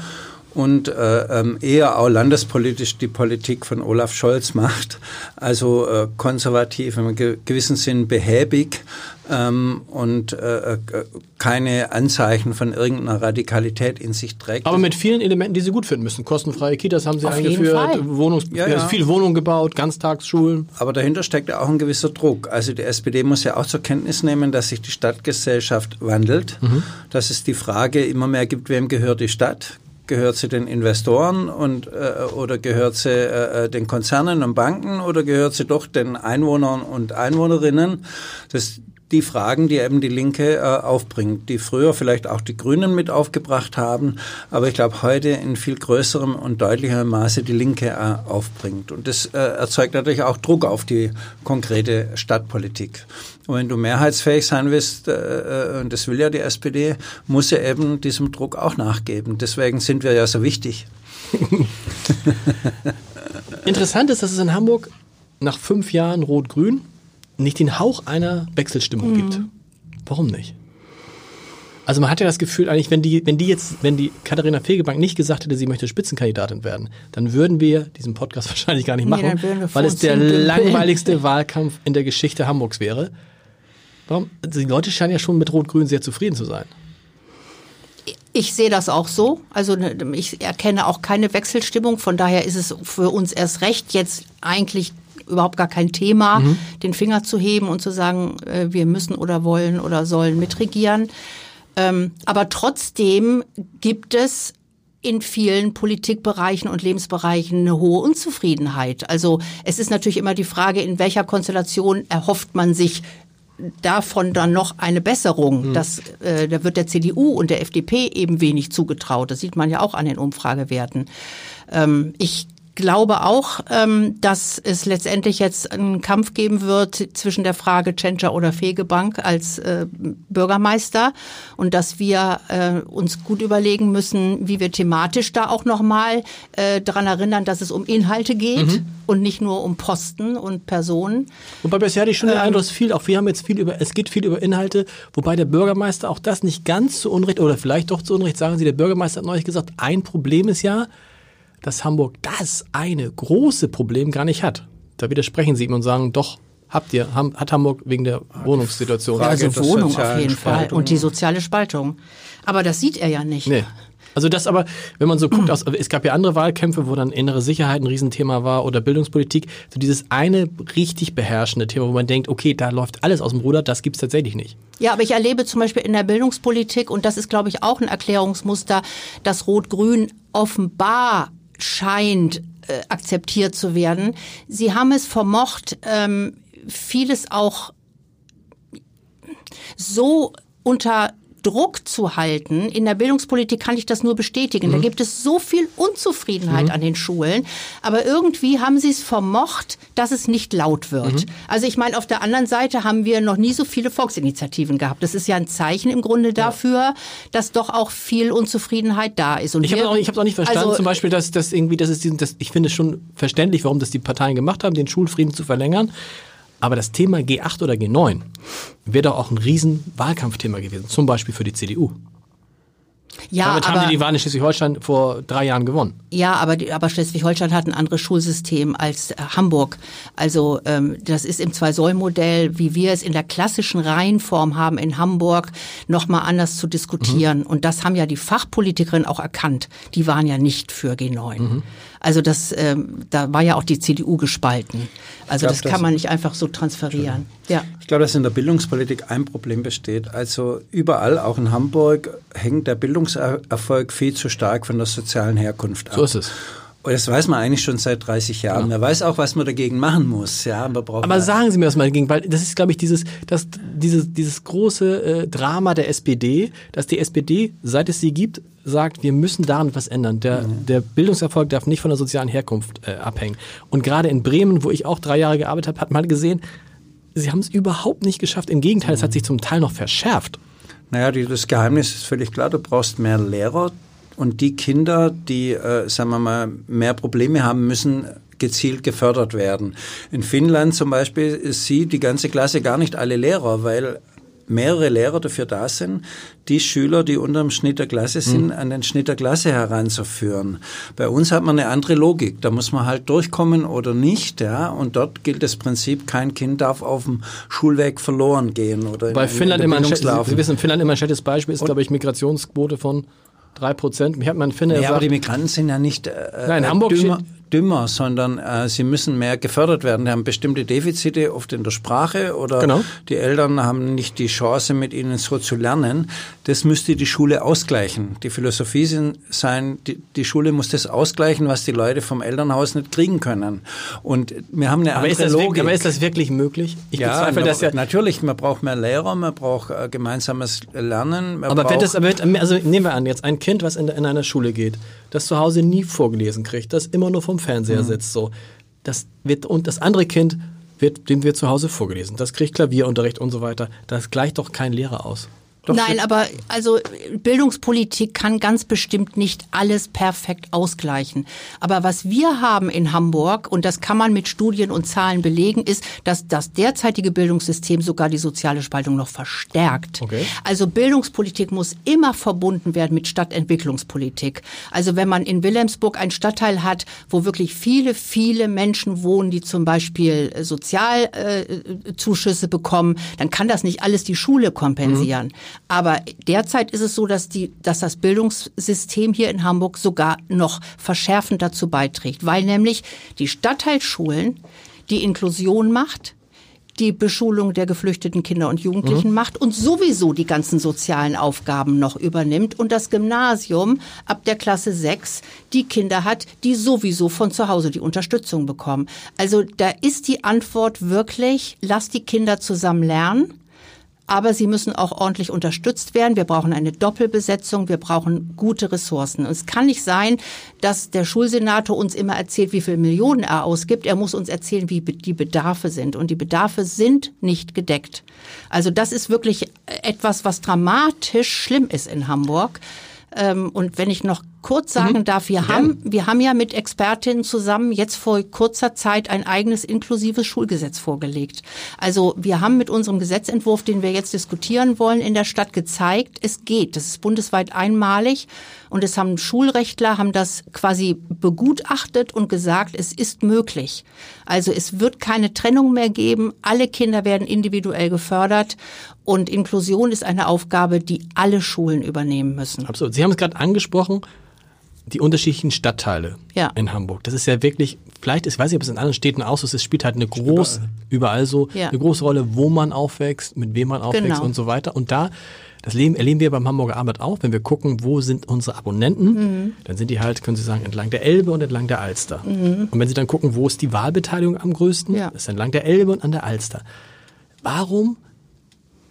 und äh, ähm, eher auch landespolitisch die Politik von Olaf Scholz macht. Also äh, konservativ, im gewissen Sinn behäbig ähm, und äh, äh, keine Anzeichen von irgendeiner Radikalität in sich trägt. Aber mit vielen Elementen, die Sie gut finden müssen. Kostenfreie Kitas haben Sie Auf eingeführt, Wohnungs ja, ja. viele Wohnungen gebaut, Ganztagsschulen. Aber dahinter steckt ja auch ein gewisser Druck. Also die SPD muss ja auch zur Kenntnis nehmen, dass sich die Stadtgesellschaft wandelt, mhm. dass es die Frage immer mehr gibt, wem gehört die Stadt? Gehört sie den Investoren und, äh, oder gehört sie äh, den Konzernen und Banken oder gehört sie doch den Einwohnern und Einwohnerinnen? Das, die Fragen, die eben die Linke äh, aufbringt, die früher vielleicht auch die Grünen mit aufgebracht haben, aber ich glaube heute in viel größerem und deutlicherem Maße die Linke äh, aufbringt. Und das äh, erzeugt natürlich auch Druck auf die konkrete Stadtpolitik. Und wenn du mehrheitsfähig sein willst, äh, äh, und das will ja die SPD, muss er eben diesem Druck auch nachgeben. Deswegen sind wir ja so wichtig. <laughs> Interessant ist, dass es in Hamburg nach fünf Jahren Rot-Grün nicht den Hauch einer Wechselstimmung mhm. gibt. Warum nicht? Also man hat ja das Gefühl, eigentlich, wenn die, wenn die jetzt, wenn die Katharina Fegebank nicht gesagt hätte, sie möchte Spitzenkandidatin werden, dann würden wir diesen Podcast <laughs> wahrscheinlich gar nicht machen, nee, weil es der langweiligste <laughs> Wahlkampf in der Geschichte Hamburgs wäre. Warum? Die Leute scheinen ja schon mit Rot-Grün sehr zufrieden zu sein. Ich sehe das auch so. Also ne, ich erkenne auch keine Wechselstimmung. Von daher ist es für uns erst recht jetzt eigentlich überhaupt gar kein Thema, mhm. den Finger zu heben und zu sagen, äh, wir müssen oder wollen oder sollen mitregieren. Ähm, aber trotzdem gibt es in vielen Politikbereichen und Lebensbereichen eine hohe Unzufriedenheit. Also es ist natürlich immer die Frage, in welcher Konstellation erhofft man sich davon dann noch eine Besserung. Mhm. Das, äh, da wird der CDU und der FDP eben wenig zugetraut. Das sieht man ja auch an den Umfragewerten. Ähm, ich glaube auch, ähm, dass es letztendlich jetzt einen Kampf geben wird zwischen der Frage Tschentscher oder Fegebank als äh, Bürgermeister und dass wir äh, uns gut überlegen müssen, wie wir thematisch da auch nochmal äh, daran erinnern, dass es um Inhalte geht mhm. und nicht nur um Posten und Personen. Wobei bisher hatte ich schon den ähm, Eindruck, viel, auch wir haben jetzt viel über, es geht viel über Inhalte, wobei der Bürgermeister auch das nicht ganz zu Unrecht oder vielleicht doch zu Unrecht sagen Sie, der Bürgermeister hat neulich gesagt, ein Problem ist ja, dass Hamburg das eine große Problem gar nicht hat. Da widersprechen Sie ihm und sagen, doch, habt ihr, hat Hamburg wegen der Wohnungssituation. Ja, also Wohnung auf jeden Fall und die soziale Spaltung. Aber das sieht er ja nicht. Nee. Also das aber, wenn man so guckt, aus, es gab ja andere Wahlkämpfe, wo dann innere Sicherheit ein Riesenthema war oder Bildungspolitik, so dieses eine richtig beherrschende Thema, wo man denkt, okay, da läuft alles aus dem Ruder, das gibt's tatsächlich nicht. Ja, aber ich erlebe zum Beispiel in der Bildungspolitik, und das ist, glaube ich, auch ein Erklärungsmuster, dass Rot-Grün offenbar scheint äh, akzeptiert zu werden. Sie haben es vermocht, ähm, vieles auch so unter Druck zu halten. In der Bildungspolitik kann ich das nur bestätigen. Mhm. Da gibt es so viel Unzufriedenheit mhm. an den Schulen. Aber irgendwie haben sie es vermocht, dass es nicht laut wird. Mhm. Also ich meine, auf der anderen Seite haben wir noch nie so viele Volksinitiativen gehabt. Das ist ja ein Zeichen im Grunde dafür, ja. dass doch auch viel Unzufriedenheit da ist. Und ich habe es auch, auch, nicht verstanden, also, zum Beispiel, dass, dass irgendwie, das ist, das, ich finde es schon verständlich, warum das die Parteien gemacht haben, den Schulfrieden zu verlängern. Aber das Thema G8 oder G9 wäre doch auch ein riesen Wahlkampfthema gewesen, zum Beispiel für die CDU. Ja, Damit aber, haben die die Wahl in Schleswig-Holstein vor drei Jahren gewonnen. Ja, aber, aber Schleswig-Holstein hat ein anderes Schulsystem als äh, Hamburg. Also ähm, das ist im Zwei-Säulen-Modell, wie wir es in der klassischen Reihenform haben in Hamburg, nochmal anders zu diskutieren. Mhm. Und das haben ja die Fachpolitikerinnen auch erkannt. Die waren ja nicht für G9. Mhm. Also das, ähm, da war ja auch die CDU gespalten. Also glaub, das kann das man nicht einfach so transferieren. Ja. Ich glaube, dass in der Bildungspolitik ein Problem besteht. Also überall, auch in Hamburg, hängt der Bildungserfolg viel zu stark von der sozialen Herkunft ab. So ist es. Und das weiß man eigentlich schon seit 30 Jahren. Ja. Man weiß auch, was man dagegen machen muss. Ja, man braucht Aber sagen Sie mir das mal dagegen, weil das ist, glaube ich, dieses, das, dieses, dieses große äh, Drama der SPD, dass die SPD, seit es sie gibt, sagt, wir müssen daran was ändern. Der, mhm. der Bildungserfolg darf nicht von der sozialen Herkunft äh, abhängen. Und gerade in Bremen, wo ich auch drei Jahre gearbeitet habe, hat man gesehen, sie haben es überhaupt nicht geschafft. Im Gegenteil, mhm. es hat sich zum Teil noch verschärft. Naja, die, das Geheimnis ist völlig klar. Du brauchst mehr Lehrer, und die Kinder, die, äh, sagen wir mal, mehr Probleme haben, müssen gezielt gefördert werden. In Finnland zum Beispiel sieht die ganze Klasse gar nicht alle Lehrer, weil mehrere Lehrer dafür da sind, die Schüler, die unter dem Schnitt der Klasse sind, mhm. an den Schnitt der Klasse heranzuführen. Bei uns hat man eine andere Logik. Da muss man halt durchkommen oder nicht, ja. Und dort gilt das Prinzip, kein Kind darf auf dem Schulweg verloren gehen oder Bei in, Finnland in immer ein, Sie wissen, Finnland immer ein schlechtes Beispiel ist, glaube ich, Migrationsquote von drei Prozent. Mir hat man finde, ja, aber die Migranten sind ja nicht äh, Nein, Hamburg dümmer, dümmer, sondern äh, sie müssen mehr gefördert werden. Die haben bestimmte Defizite, oft in der Sprache oder genau. die Eltern haben nicht die Chance, mit ihnen so zu lernen. Das müsste die Schule ausgleichen. Die Philosophie sind, sein, die, die Schule muss das ausgleichen, was die Leute vom Elternhaus nicht kriegen können. Und wir haben eine aber andere Logik. Wirklich, aber ist das wirklich möglich? Ich ja, bezweifle das ja. Natürlich, man braucht mehr Lehrer, man braucht äh, gemeinsames Lernen. aber wenn das, also nehmen wir an, jetzt ein Kind, was in, in einer Schule geht, das zu Hause nie vorgelesen kriegt, das immer nur vom Fernseher mhm. sitzt, so. Das wird, und das andere Kind wird, dem wird zu Hause vorgelesen. Das kriegt Klavierunterricht und so weiter. Das gleicht doch kein Lehrer aus. Doch Nein, aber also Bildungspolitik kann ganz bestimmt nicht alles perfekt ausgleichen. Aber was wir haben in Hamburg, und das kann man mit Studien und Zahlen belegen, ist, dass das derzeitige Bildungssystem sogar die soziale Spaltung noch verstärkt. Okay. Also Bildungspolitik muss immer verbunden werden mit Stadtentwicklungspolitik. Also wenn man in Wilhelmsburg einen Stadtteil hat, wo wirklich viele, viele Menschen wohnen, die zum Beispiel Sozialzuschüsse äh, bekommen, dann kann das nicht alles die Schule kompensieren. Mhm. Aber derzeit ist es so, dass, die, dass das Bildungssystem hier in Hamburg sogar noch verschärfend dazu beiträgt, weil nämlich die Stadtteilschulen die Inklusion macht, die Beschulung der geflüchteten Kinder und Jugendlichen mhm. macht und sowieso die ganzen sozialen Aufgaben noch übernimmt und das Gymnasium ab der Klasse 6 die Kinder hat, die sowieso von zu Hause die Unterstützung bekommen. Also da ist die Antwort wirklich, lass die Kinder zusammen lernen aber sie müssen auch ordentlich unterstützt werden. Wir brauchen eine Doppelbesetzung, wir brauchen gute Ressourcen. Und es kann nicht sein, dass der Schulsenator uns immer erzählt, wie viel Millionen er ausgibt. Er muss uns erzählen, wie die Bedarfe sind. Und die Bedarfe sind nicht gedeckt. Also das ist wirklich etwas, was dramatisch schlimm ist in Hamburg. Ähm, und wenn ich noch kurz sagen mhm. darf, wir haben, wir haben ja mit Expertinnen zusammen jetzt vor kurzer Zeit ein eigenes inklusives Schulgesetz vorgelegt. Also wir haben mit unserem Gesetzentwurf, den wir jetzt diskutieren wollen, in der Stadt gezeigt, es geht. Das ist bundesweit einmalig. Und es haben Schulrechtler, haben das quasi begutachtet und gesagt, es ist möglich. Also es wird keine Trennung mehr geben. Alle Kinder werden individuell gefördert. Und Inklusion ist eine Aufgabe, die alle Schulen übernehmen müssen. Absolut. Sie haben es gerade angesprochen, die unterschiedlichen Stadtteile ja. in Hamburg. Das ist ja wirklich, vielleicht, ich weiß nicht, ob es in anderen Städten auch so ist, es spielt halt eine große, überall, so, ja. eine große Rolle, wo man aufwächst, mit wem man aufwächst genau. und so weiter. Und da, das Leben erleben wir beim Hamburger Abend auch, wenn wir gucken, wo sind unsere Abonnenten, mhm. dann sind die halt, können Sie sagen, entlang der Elbe und entlang der Alster. Mhm. Und wenn Sie dann gucken, wo ist die Wahlbeteiligung am größten, ja. ist entlang der Elbe und an der Alster. Warum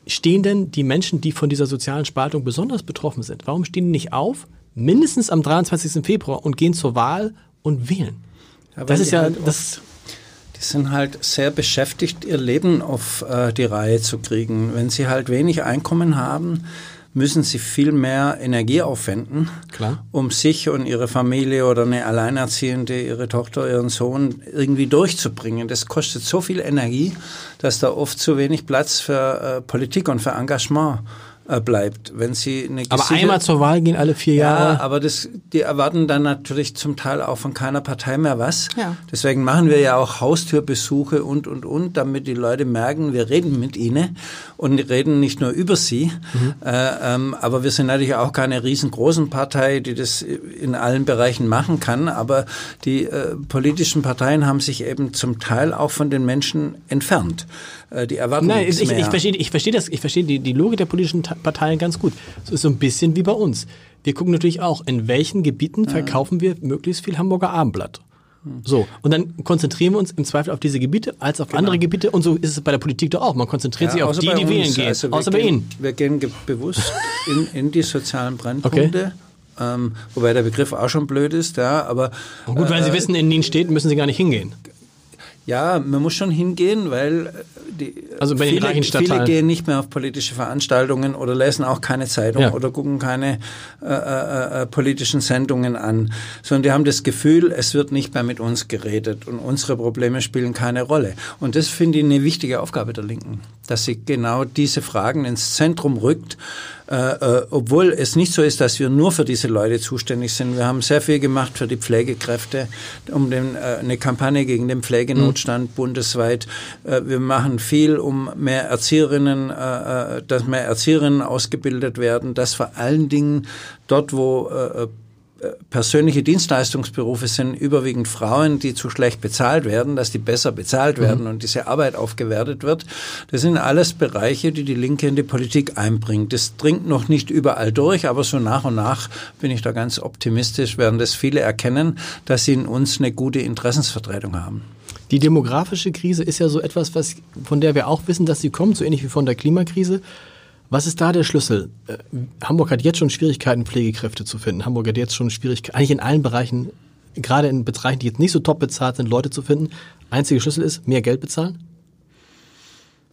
stehen denn die Menschen, die von dieser sozialen Spaltung besonders betroffen sind, warum stehen die nicht auf, mindestens am 23. Februar und gehen zur Wahl und wählen. Ja, das ist ja halt das. Die sind halt sehr beschäftigt, ihr Leben auf äh, die Reihe zu kriegen. Wenn sie halt wenig Einkommen haben, müssen sie viel mehr Energie aufwenden, Klar. um sich und ihre Familie oder eine Alleinerziehende, ihre Tochter, ihren Sohn irgendwie durchzubringen. Das kostet so viel Energie, dass da oft zu wenig Platz für äh, Politik und für Engagement bleibt. Wenn sie eine aber einmal zur Wahl gehen alle vier Jahre. Ja, aber das, die erwarten dann natürlich zum Teil auch von keiner Partei mehr was. Ja. Deswegen machen wir ja auch Haustürbesuche und, und, und, damit die Leute merken, wir reden mit ihnen und reden nicht nur über sie. Mhm. Äh, ähm, aber wir sind natürlich auch keine riesengroßen Partei, die das in allen Bereichen machen kann. Aber die äh, politischen Parteien haben sich eben zum Teil auch von den Menschen entfernt. Äh, die erwarten Nein, nichts ich, mehr. ich verstehe, ich verstehe das, ich verstehe die, die Logik der politischen Parteien ganz gut. Es ist so ein bisschen wie bei uns. Wir gucken natürlich auch, in welchen Gebieten verkaufen wir möglichst viel Hamburger Abendblatt. So, und dann konzentrieren wir uns im Zweifel auf diese Gebiete als auf andere Gebiete. Und so ist es bei der Politik doch auch. Man konzentriert sich auf die, die wählen gehen. Also außer bei Ihnen. Wir gehen ge- bewusst in, in die sozialen Brennpunkte. Ähm, wobei der Begriff auch schon blöd ist, ja, aber Und gut, weil Sie äh, wissen, in den Städten müssen Sie gar nicht hingehen. Ja, man muss schon hingehen, weil äh, die, Also viele, viele gehen nicht mehr auf politische Veranstaltungen oder lesen auch keine Zeitung Ja. oder gucken keine äh, äh, äh, politischen Sendungen an, sondern die haben das Gefühl, es wird nicht mehr mit uns geredet und unsere Probleme spielen keine Rolle. Und das finde ich eine wichtige Aufgabe der Linken, dass sie genau diese Fragen ins Zentrum rückt, äh, äh, obwohl es nicht so ist, dass wir nur für diese Leute zuständig sind. Wir haben sehr viel gemacht für die Pflegekräfte, um den, äh, eine Kampagne gegen den Pflegenotstand bundesweit. Äh, wir machen viel, um mehr Erzieherinnen, äh, äh, dass mehr Erzieherinnen ausgebildet werden, dass vor allen Dingen dort, wo äh, persönliche Dienstleistungsberufe sind überwiegend Frauen, die zu schlecht bezahlt werden, dass die besser bezahlt werden und diese Arbeit aufgewertet wird. Das sind alles Bereiche, die die Linke in die Politik einbringt. Das dringt noch nicht überall durch, aber so nach und nach bin ich da ganz optimistisch, werden das viele erkennen, dass sie in uns eine gute Interessensvertretung haben. Die demografische Krise ist ja so etwas, was, von der wir auch wissen, dass sie kommt, so ähnlich wie von der Klimakrise. Was ist da der Schlüssel? Äh, Hamburg hat jetzt schon Schwierigkeiten, Pflegekräfte zu finden. Hamburg hat jetzt schon Schwierigkeiten, eigentlich in allen Bereichen, gerade in Bereichen, die jetzt nicht so top bezahlt sind, Leute zu finden. Einziger Schlüssel ist, mehr Geld bezahlen?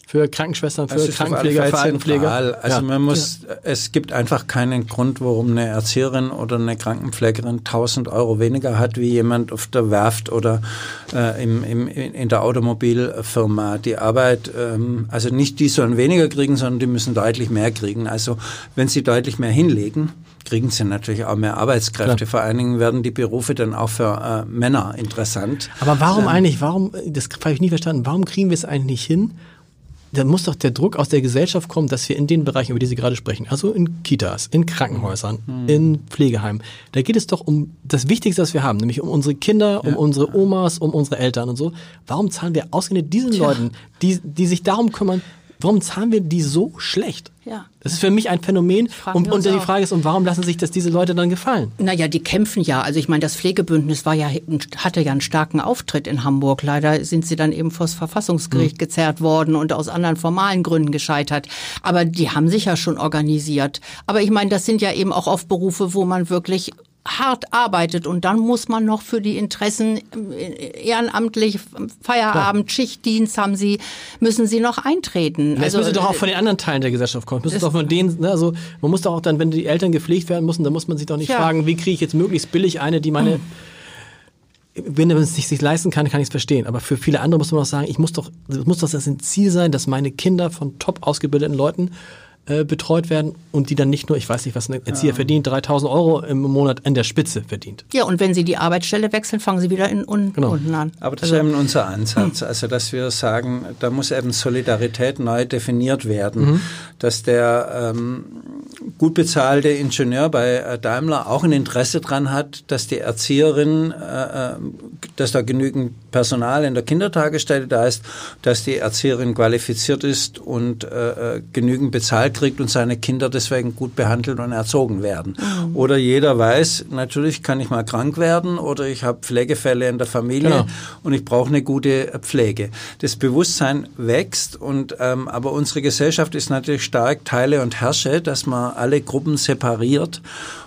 Für Krankenschwestern, für Krankenpfleger, Fälle Altenpfleger. Also Ja. man muss, es gibt einfach keinen Grund, warum eine Erzieherin oder eine Krankenpflegerin 1000 Euro weniger hat wie jemand auf der Werft oder äh, im, im, in der Automobilfirma. Die Arbeit, ähm, also nicht die sollen weniger kriegen, sondern die müssen deutlich mehr kriegen. Also wenn sie deutlich mehr hinlegen, kriegen sie natürlich auch mehr Arbeitskräfte. Klar. Vor allen Dingen werden die Berufe dann auch für äh, Männer interessant. Aber warum eigentlich, warum, das habe ich nie verstanden, warum kriegen wir es eigentlich nicht hin? Da muss doch der Druck aus der Gesellschaft kommen, dass wir in den Bereichen, über die Sie gerade sprechen, also in Kitas, in Krankenhäusern, in Pflegeheimen, da geht es doch um das Wichtigste, was wir haben, nämlich um unsere Kinder, um unsere Omas, um unsere Eltern und so. Warum zahlen wir ausgerechnet diesen Leuten, die, die sich darum kümmern, warum zahlen wir die so schlecht? Ja. Das ist für mich ein Phänomen. Und, und die auch. Frage ist, und warum lassen sich das diese Leute dann gefallen? Naja, die kämpfen ja. Also ich meine, das Pflegebündnis war ja, hatte ja einen starken Auftritt in Hamburg. Leider sind sie dann eben vors Verfassungsgericht gezerrt worden und aus anderen formalen Gründen gescheitert. Aber die haben sich ja schon organisiert. Aber ich meine, das sind ja eben auch oft Berufe, wo man wirklich hart arbeitet und dann muss man noch für die Interessen äh, ehrenamtlich Feierabend, Schichtdienst haben sie, müssen sie noch eintreten. Das Also, müsste doch auch von den anderen Teilen der Gesellschaft kommen. Müsste doch von denen, ne, also man muss doch auch dann, wenn die Eltern gepflegt werden müssen, dann muss man sich doch nicht Ja. fragen, wie kriege ich jetzt möglichst billig eine, die meine wenn man es sich, sich leisten kann, kann ich es verstehen. Aber für viele andere muss man auch sagen, ich muss doch, muss doch das ein Ziel sein, dass meine Kinder von top ausgebildeten Leuten äh, betreut werden und die dann nicht nur, ich weiß nicht, was ein Erzieher verdient, 3000 Euro im Monat an der Spitze verdient. ja, und wenn sie die Arbeitsstelle wechseln, fangen sie wieder in, un, Genau. unten an. Aber das ist eben unser Ansatz, also dass wir sagen, da muss eben Solidarität neu definiert werden, dass der ähm, gut bezahlte Ingenieur bei äh, Daimler auch ein Interesse dran hat, dass die Erzieherin, äh, äh, dass da genügend Personal in der Kindertagesstätte da ist, dass die Erzieherin qualifiziert ist und äh, äh, genügend bezahlt kriegt und seine Kinder deswegen gut behandelt und erzogen werden. Oder jeder weiß, natürlich kann ich mal krank werden oder ich habe Pflegefälle in der Familie Genau. und ich brauche eine gute Pflege. Das Bewusstsein wächst und ähm, aber unsere Gesellschaft ist natürlich stark Teile und Herrsche, dass man alle Gruppen separiert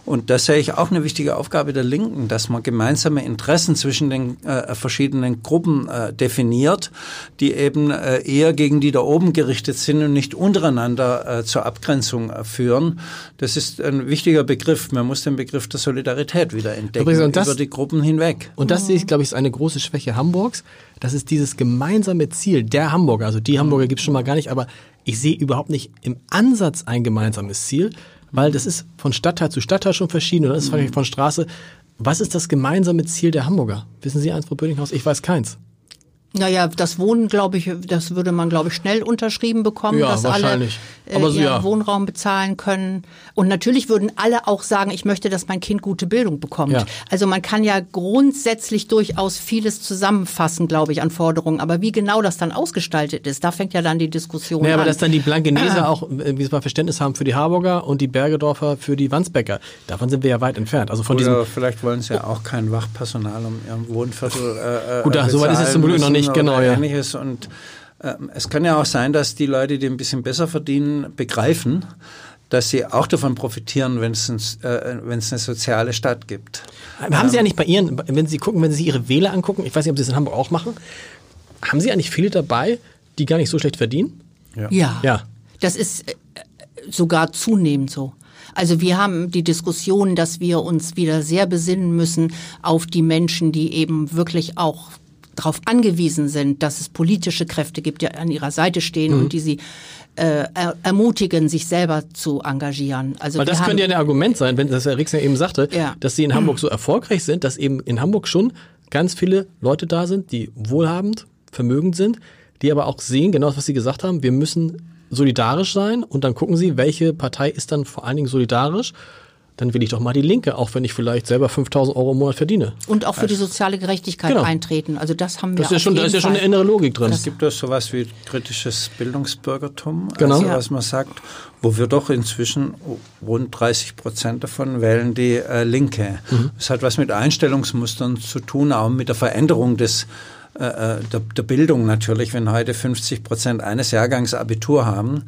und das sehe ich auch eine wichtige Aufgabe der Linken, dass man gemeinsame Interessen zwischen den äh, verschiedenen Gruppen äh, definiert, die eben äh, eher gegen die da oben gerichtet sind und nicht untereinander äh, zur Abgrenzung äh, führen. Das ist ein wichtiger Begriff. Man muss den Begriff der Solidarität wieder entdecken Übrigens, und das- über die Gruppen hinweg. Und das sehe ich, glaube ich, ist eine große Schwäche Hamburgs. Das ist dieses gemeinsame Ziel der Hamburger. Also die Hamburger gibt es schon mal gar nicht, aber Ich sehe überhaupt nicht im Ansatz ein gemeinsames Ziel, weil das ist von Stadtteil zu Stadtteil schon verschieden oder das ist vielleicht von Straße. Was ist das gemeinsame Ziel der Hamburger? Wissen Sie eins, Frau Bödinghaus? Ich weiß keins. Naja, das Wohnen, glaube ich, das würde man, glaube ich, schnell unterschrieben bekommen, Ja, dass alle wahrscheinlich. äh, Aber so, ihren ja. Wohnraum bezahlen können. Und natürlich würden alle auch sagen, ich möchte, dass mein Kind gute Bildung bekommt. Ja. Also man kann ja grundsätzlich durchaus vieles zusammenfassen, glaube ich, an Forderungen. Aber wie genau das dann ausgestaltet ist, da fängt ja dann die Diskussion Naja, an. aber dass dann die Blankenese <clears throat> auch, äh, wie es mal Verständnis haben für die Harburger und die Bergedorfer für die Wandsbecker. Davon sind wir ja weit entfernt. Also von diesem, Oder vielleicht wollen sie ja auch kein Wachpersonal um ihrem Wohnviertel äh, äh, Gut, da- so weit ist es zum Glück noch nicht, müssen genau, oder ja. Ähnliches. Und ähm, es kann ja auch sein, dass die Leute, die ein bisschen besser verdienen, begreifen, dass sie auch davon profitieren, wenn es äh, eine soziale Stadt gibt. haben Sie ja nicht bei Ihren, wenn Sie gucken, wenn Sie Ihre Wähler angucken, ich weiß nicht, ob Sie es in Hamburg auch machen, haben Sie eigentlich viele dabei, die gar nicht so schlecht verdienen? Ja. Ja. Das ist äh, sogar zunehmend so. Also wir haben die Diskussion, dass wir uns wieder sehr besinnen müssen auf die Menschen, die eben wirklich auch darauf angewiesen sind, dass es politische Kräfte gibt, die an ihrer Seite stehen Mhm. und die sie äh, er ermutigen, sich selber zu engagieren. Also Weil das könnte ja ein Argument sein, wenn das Herr Rix ja eben sagte, Ja. dass Sie in Hamburg <clears throat> so erfolgreich sind, dass eben in Hamburg schon ganz viele Leute da sind, die wohlhabend, vermögend sind, die aber auch sehen, genau das, was Sie gesagt haben, wir müssen solidarisch sein und dann gucken Sie, welche Partei ist dann vor allen Dingen solidarisch. Dann will ich doch mal die Linke, auch wenn ich vielleicht selber 5000 Euro im Monat verdiene. und auch für die soziale Gerechtigkeit Genau. eintreten. Also das haben wir Das ist ja auf schon, da ist ja schon eine innere Logik drin. Es gibt auch sowas wie kritisches Bildungsbürgertum, Genau. also Ja. was man sagt, wo wir doch inzwischen rund 30 Prozent davon wählen die äh, Linke. Mhm. Das hat was mit Einstellungsmustern zu tun, auch mit der Veränderung des äh, äh, der, der Bildung natürlich, wenn heute 50 Prozent eines Jahrgangs Abitur haben,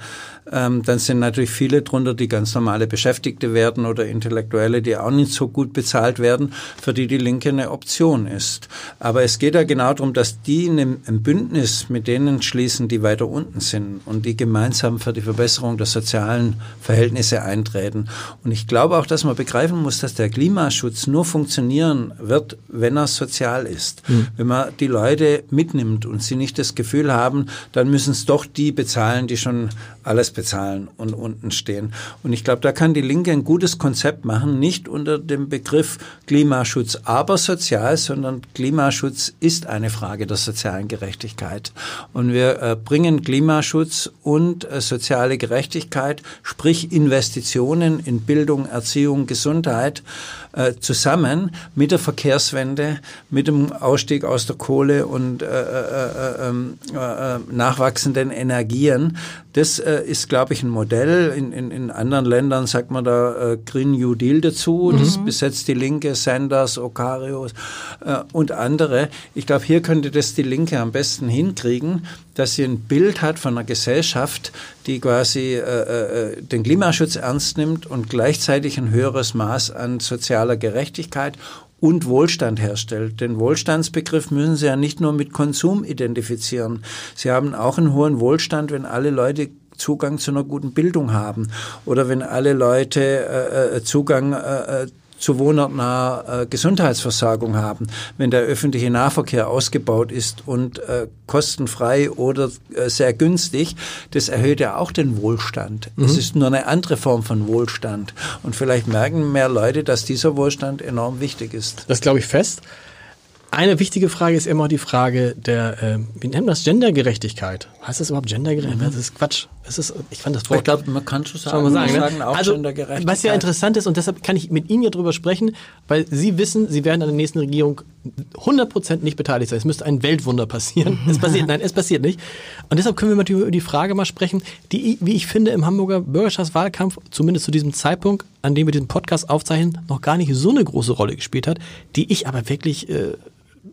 ähm, dann sind natürlich viele drunter, die ganz normale Beschäftigte werden oder Intellektuelle, die auch nicht so gut bezahlt werden, für die die Linke eine Option ist. Aber es geht ja genau darum, dass die in einem, ein Bündnis mit denen schließen, die weiter unten sind und die gemeinsam für die Verbesserung der sozialen Verhältnisse eintreten. Und ich glaube auch, dass man begreifen muss, dass der Klimaschutz nur funktionieren wird, wenn er sozial ist. Wenn man die Leute mitnimmt und sie nicht das Gefühl haben, dann müssen es doch die bezahlen, die schon alles bezahlen und unten stehen. Und ich glaube, da kann die Linke ein gutes Konzept machen, nicht unter dem Begriff Klimaschutz aber sozial, sondern Klimaschutz ist eine Frage der sozialen Gerechtigkeit. Und wir äh, bringen Klimaschutz und äh, soziale Gerechtigkeit, sprich Investitionen in Bildung, Erziehung, Gesundheit, äh, zusammen mit der Verkehrswende, mit dem Ausstieg aus der Kohle und äh, äh, äh, äh, äh, nachwachsenden Energien. Das äh, ist, glaube ich, ein Modell. In, in, in anderen Ländern sagt man da äh, Green New Deal dazu. Das besetzt die Linke, Sanders, Okarios äh, und andere. Ich glaube, hier könnte das die Linke am besten hinkriegen, dass sie ein Bild hat von einer Gesellschaft, die quasi äh, äh, den Klimaschutz ernst nimmt und gleichzeitig ein höheres Maß an sozialer Gerechtigkeit und Wohlstand herstellt. Den Wohlstandsbegriff müssen Sie ja nicht nur mit Konsum identifizieren. Sie haben auch einen hohen Wohlstand, wenn alle Leute Zugang zu einer guten Bildung haben oder wenn alle Leute äh, äh, Zugang äh, zu wohnortnaher äh, Gesundheitsversorgung haben, wenn der öffentliche Nahverkehr ausgebaut ist und äh, kostenfrei oder äh, sehr günstig, das erhöht ja auch den Wohlstand. Es ist nur eine andere Form von Wohlstand. Und vielleicht merken mehr Leute, dass dieser Wohlstand enorm wichtig ist. Das glaube ich fest. Eine wichtige Frage ist immer die Frage der, äh, wie nennt man das, Gendergerechtigkeit. Heißt das überhaupt Gendergerechtigkeit? Das ist Quatsch. Es ist, ich fand das Wort. Ich glaube, man kann schon Soll man sagen, sagen, ne? also, was ja interessant ist, und deshalb kann ich mit Ihnen ja drüber sprechen, weil Sie wissen, Sie werden an der nächsten Regierung 100% nicht beteiligt sein. Es müsste ein Weltwunder passieren. Es passiert, nein, es passiert nicht. Und deshalb können wir mal über die Frage mal sprechen, die, wie ich finde, im Hamburger Bürgerschaftswahlkampf, zumindest zu diesem Zeitpunkt, an dem wir diesen Podcast aufzeichnen, noch gar nicht so eine große Rolle gespielt hat, die ich aber wirklich äh,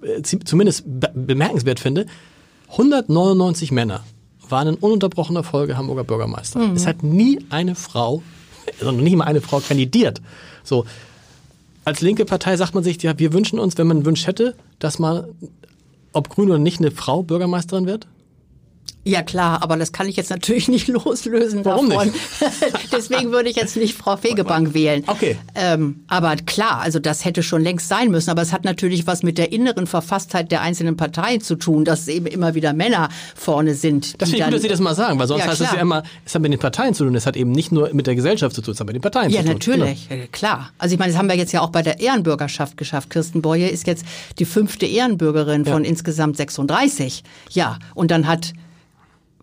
äh, zumindest be bemerkenswert finde. 199 Männer waren in ununterbrochener Folge Hamburger Bürgermeister. Es hat nie eine Frau, <laughs> also nicht mal eine Frau kandidiert. So. Als linke Partei sagt man sich, ja, wir wünschen uns, wenn man einen Wunsch hätte, dass mal, ob grün oder nicht, eine Frau Bürgermeisterin wird. Ja klar, aber das kann ich jetzt natürlich <laughs> nicht loslösen Warum davon. nicht? <laughs> Deswegen würde ich jetzt nicht Frau Fegebank wählen. Okay. Ähm, aber klar, also das hätte schon längst sein müssen. Aber es hat natürlich was mit der inneren Verfasstheit der einzelnen Parteien zu tun, dass eben immer wieder Männer vorne sind. Das finde ich gut, dass Sie das mal sagen, weil sonst Ja, heißt es ja immer, es hat mit den Parteien zu tun, es hat eben nicht nur mit der Gesellschaft zu tun, es hat mit den Parteien Ja, zu tun. natürlich, äh, klar. Also ich meine, das haben wir jetzt ja auch bei der Ehrenbürgerschaft geschafft. Kirsten Boye ist jetzt die fünfte Ehrenbürgerin von insgesamt 36. Ja, und dann hat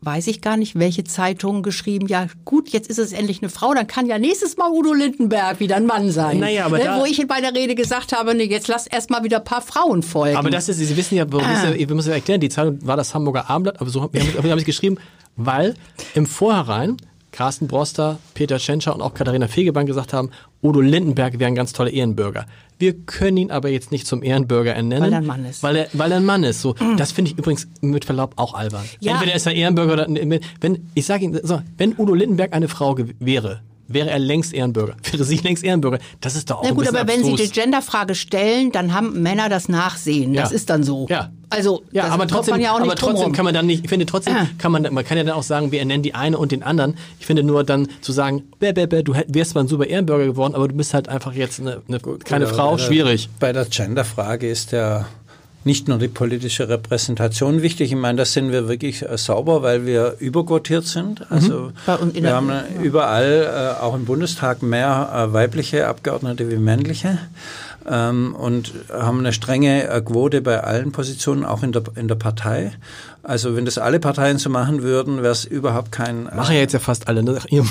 weiß ich gar nicht, welche Zeitung geschrieben, ja gut, jetzt ist es endlich eine Frau, dann kann ja nächstes Mal Udo Lindenberg wieder ein Mann sein. Naja, aber ne, da- Wo ich bei der Rede gesagt habe, nee, jetzt lass erst mal wieder ein paar Frauen folgen. Aber das ist, Sie wissen ja, Ah. wir müssen ja erklären, die Zeitung war das Hamburger Abendblatt, aber so haben wir haben, wir haben es geschrieben, weil im Vorhinein Carsten Broster, Peter Tschentscher und auch Katharina Fegebank gesagt haben, Udo Lindenberg wäre ein ganz toller Ehrenbürger. Wir können ihn aber jetzt nicht zum Ehrenbürger ernennen. Weil er ein Mann ist. Weil er, weil er ein Mann ist. So, das finde ich übrigens mit Verlaub auch albern. Ja. Entweder ist er Ehrenbürger oder wenn ich sage Ihnen, so, wenn Udo Lindenberg eine Frau wäre, wäre er längst Ehrenbürger. <laughs> Wäre sie längst Ehrenbürger. Das ist doch auch Na gut, aber wenn Sie abstrus. die Genderfrage stellen, dann haben Männer das Nachsehen. Das Ja. ist dann so. Ja. Also, Ja, das aber trotzdem, man ja auch nicht aber trotzdem kann man dann nicht, ich finde trotzdem, Ah. kann man, man kann ja dann auch sagen, wir ernennen die eine und den anderen. Ich finde nur dann zu sagen, bäh, bäh, bäh, du wärst zwar ein super Ehrenbürger geworden, aber du bist halt einfach jetzt eine, eine keine Oder Frau, bei der- schwierig. Bei der Genderfrage ist ja nicht nur die politische Repräsentation wichtig. Ich meine, das sind wir wirklich äh, sauber, weil wir überquotiert sind. Also Bei uns in wir haben äh, überall, äh, auch im Bundestag, mehr äh, weibliche Abgeordnete wie männliche. Ähm, und haben eine strenge äh, Quote bei allen Positionen, auch in der, in der Partei. Also wenn das alle Parteien so machen würden, wäre es überhaupt kein... äh, Machen ja jetzt ja fast alle, ne? Nach ihrem-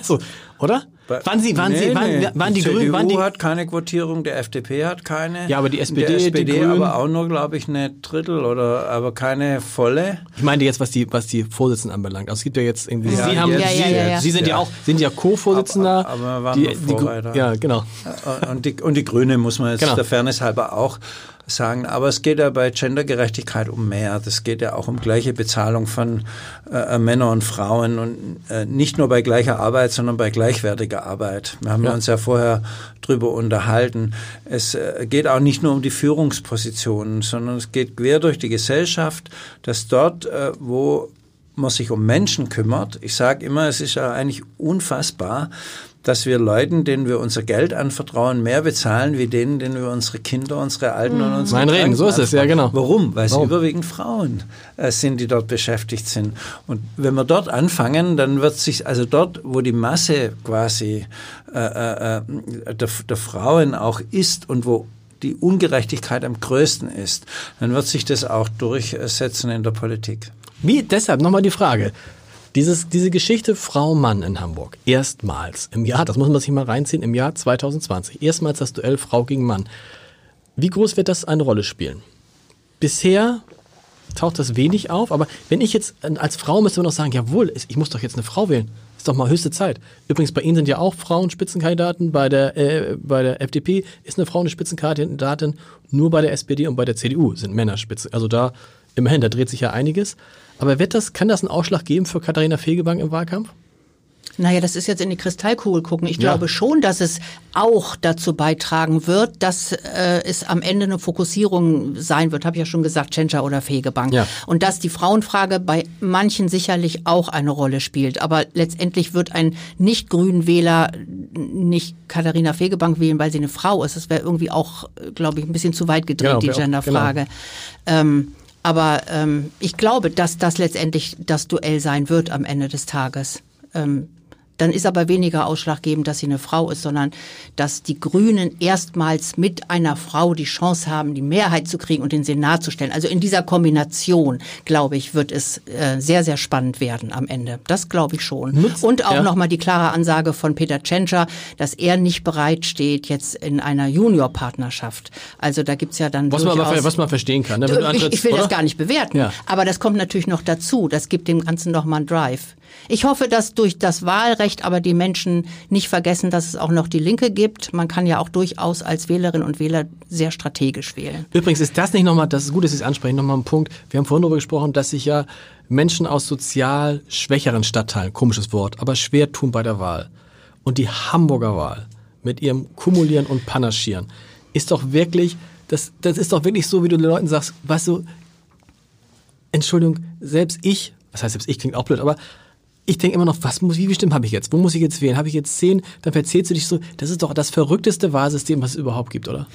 Also, oder? Bei- Waren Sie, waren Sie, Nee, waren, nee. waren die, CDU Grünen, waren die, hat keine Quotierung, der FDP hat keine. Ja, aber die SPD, der die SPD Grünen- aber auch nur, glaube ich, eine Drittel oder aber keine volle. ich meine jetzt, was die, was die Vorsitzenden anbelangt. Also es gibt ja jetzt irgendwie, Ja, Sie haben, jetzt- Sie, Ja, ja, ja. Sie sind ja, Ja. auch, sind ja Co-Vorsitzender. Aber- aber wir waren die, noch die. Ja, genau. Und die, und die Grüne muss man jetzt Genau. der Fairness halber auch sagen. Aber es geht ja bei Gendergerechtigkeit um mehr. Das geht ja auch um gleiche Bezahlung von äh, Männern und Frauen und äh, nicht nur bei gleicher Arbeit, sondern bei gleichwertiger Arbeit. Wir haben Ja. uns ja vorher drüber unterhalten. Es äh, geht auch nicht nur um die Führungspositionen, sondern es geht quer durch die Gesellschaft, dass dort, äh, wo man sich um Menschen kümmert. Ich sage immer, es ist ja eigentlich unfassbar, dass wir Leuten, denen wir unser Geld anvertrauen, mehr bezahlen, wie denen, denen wir unsere Kinder, unsere Alten und unsere Mein Reden, so ist es, ja, anvertrauen. genau. Warum? Weil es Warum? überwiegend Frauen äh, sind, die dort beschäftigt sind. Und wenn wir dort anfangen, dann wird sich, also dort, wo die Masse quasi äh, äh, äh, der, der Frauen auch ist und wo die Ungerechtigkeit am größten ist, dann wird sich das auch durchsetzen in der Politik. Wie, deshalb nochmal die Frage. Dieses, diese Geschichte Frau-Mann in Hamburg, erstmals im Jahr, das muss man sich mal reinziehen, im Jahr 2020, erstmals das Duell Frau gegen Mann. Wie groß wird das eine Rolle spielen? Bisher taucht das wenig auf, aber wenn ich jetzt äh, als Frau müsste man doch sagen, jawohl, ich muss doch jetzt eine Frau wählen. Ist doch mal höchste Zeit. Übrigens, bei Ihnen sind ja auch Frauen Spitzenkandidaten. Bei der, äh, bei der FDP ist eine Frau eine Spitzenkandidatin. Nur bei der SPD und bei der CDU sind Männer Spitzen. Also da, immerhin, da dreht sich ja einiges. Aber wird das, kann das einen Ausschlag geben für Katharina Fegebank im Wahlkampf? Naja, das ist jetzt in die Kristallkugel gucken. Ich Ja. glaube schon, dass es auch dazu beitragen wird, dass äh, es am Ende eine Fokussierung sein wird, habe ich ja schon gesagt, Tschentscher oder Fegebank. Ja. Und dass die Frauenfrage bei manchen sicherlich auch eine Rolle spielt. Aber letztendlich wird ein nicht-grünen Wähler nicht Katharina Fegebank wählen, weil sie eine Frau ist. Das wäre irgendwie auch, äh, glaube ich, ein bisschen zu weit gedreht, Genau, die auch- Genderfrage. Ähm, aber ähm, ich glaube, dass das letztendlich das Duell sein wird am Ende des Tages. Ähm, dann ist aber weniger ausschlaggebend, dass sie eine Frau ist, sondern dass die Grünen erstmals mit einer Frau die Chance haben, die Mehrheit zu kriegen und den Senat zu stellen. Also in dieser Kombination, glaube ich, wird es äh, sehr, sehr spannend werden am Ende. Das glaube ich schon. Nutzt- und auch ja. nochmal die klare Ansage von Peter Tschentscher, dass er nicht bereit steht jetzt in einer Juniorpartnerschaft. Also da gibt's ja dann Was man, aber, was man verstehen kann. Ne? Ich, ich will oder? das gar nicht bewerten, Ja. aber das kommt natürlich noch dazu. Das gibt dem Ganzen noch mal einen Drive. Ich hoffe, dass durch das Wahlrecht aber die Menschen nicht vergessen, dass es auch noch die Linke gibt. Man kann ja auch durchaus als Wählerin und Wähler sehr strategisch wählen. Übrigens ist das nicht nochmal, das ist gut, dass Sie es ansprechen, nochmal ein Punkt. Wir haben vorhin darüber gesprochen, dass sich ja Menschen aus sozial schwächeren Stadtteilen, komisches Wort, aber schwer tun bei der Wahl. Und die Hamburger Wahl mit ihrem Kumulieren und Panaschieren ist doch wirklich, das, das ist doch wirklich so, wie du den Leuten sagst, weißt du, Entschuldigung, selbst ich das heißt, selbst ich klingt auch blöd, aber ich denke immer noch, was muss, wie viel Stimmen habe ich jetzt? Wo muss ich jetzt wählen? Habe ich jetzt zehn? Dann erzählst du dich so, das ist doch das verrückteste Wahlsystem, was es überhaupt gibt, oder?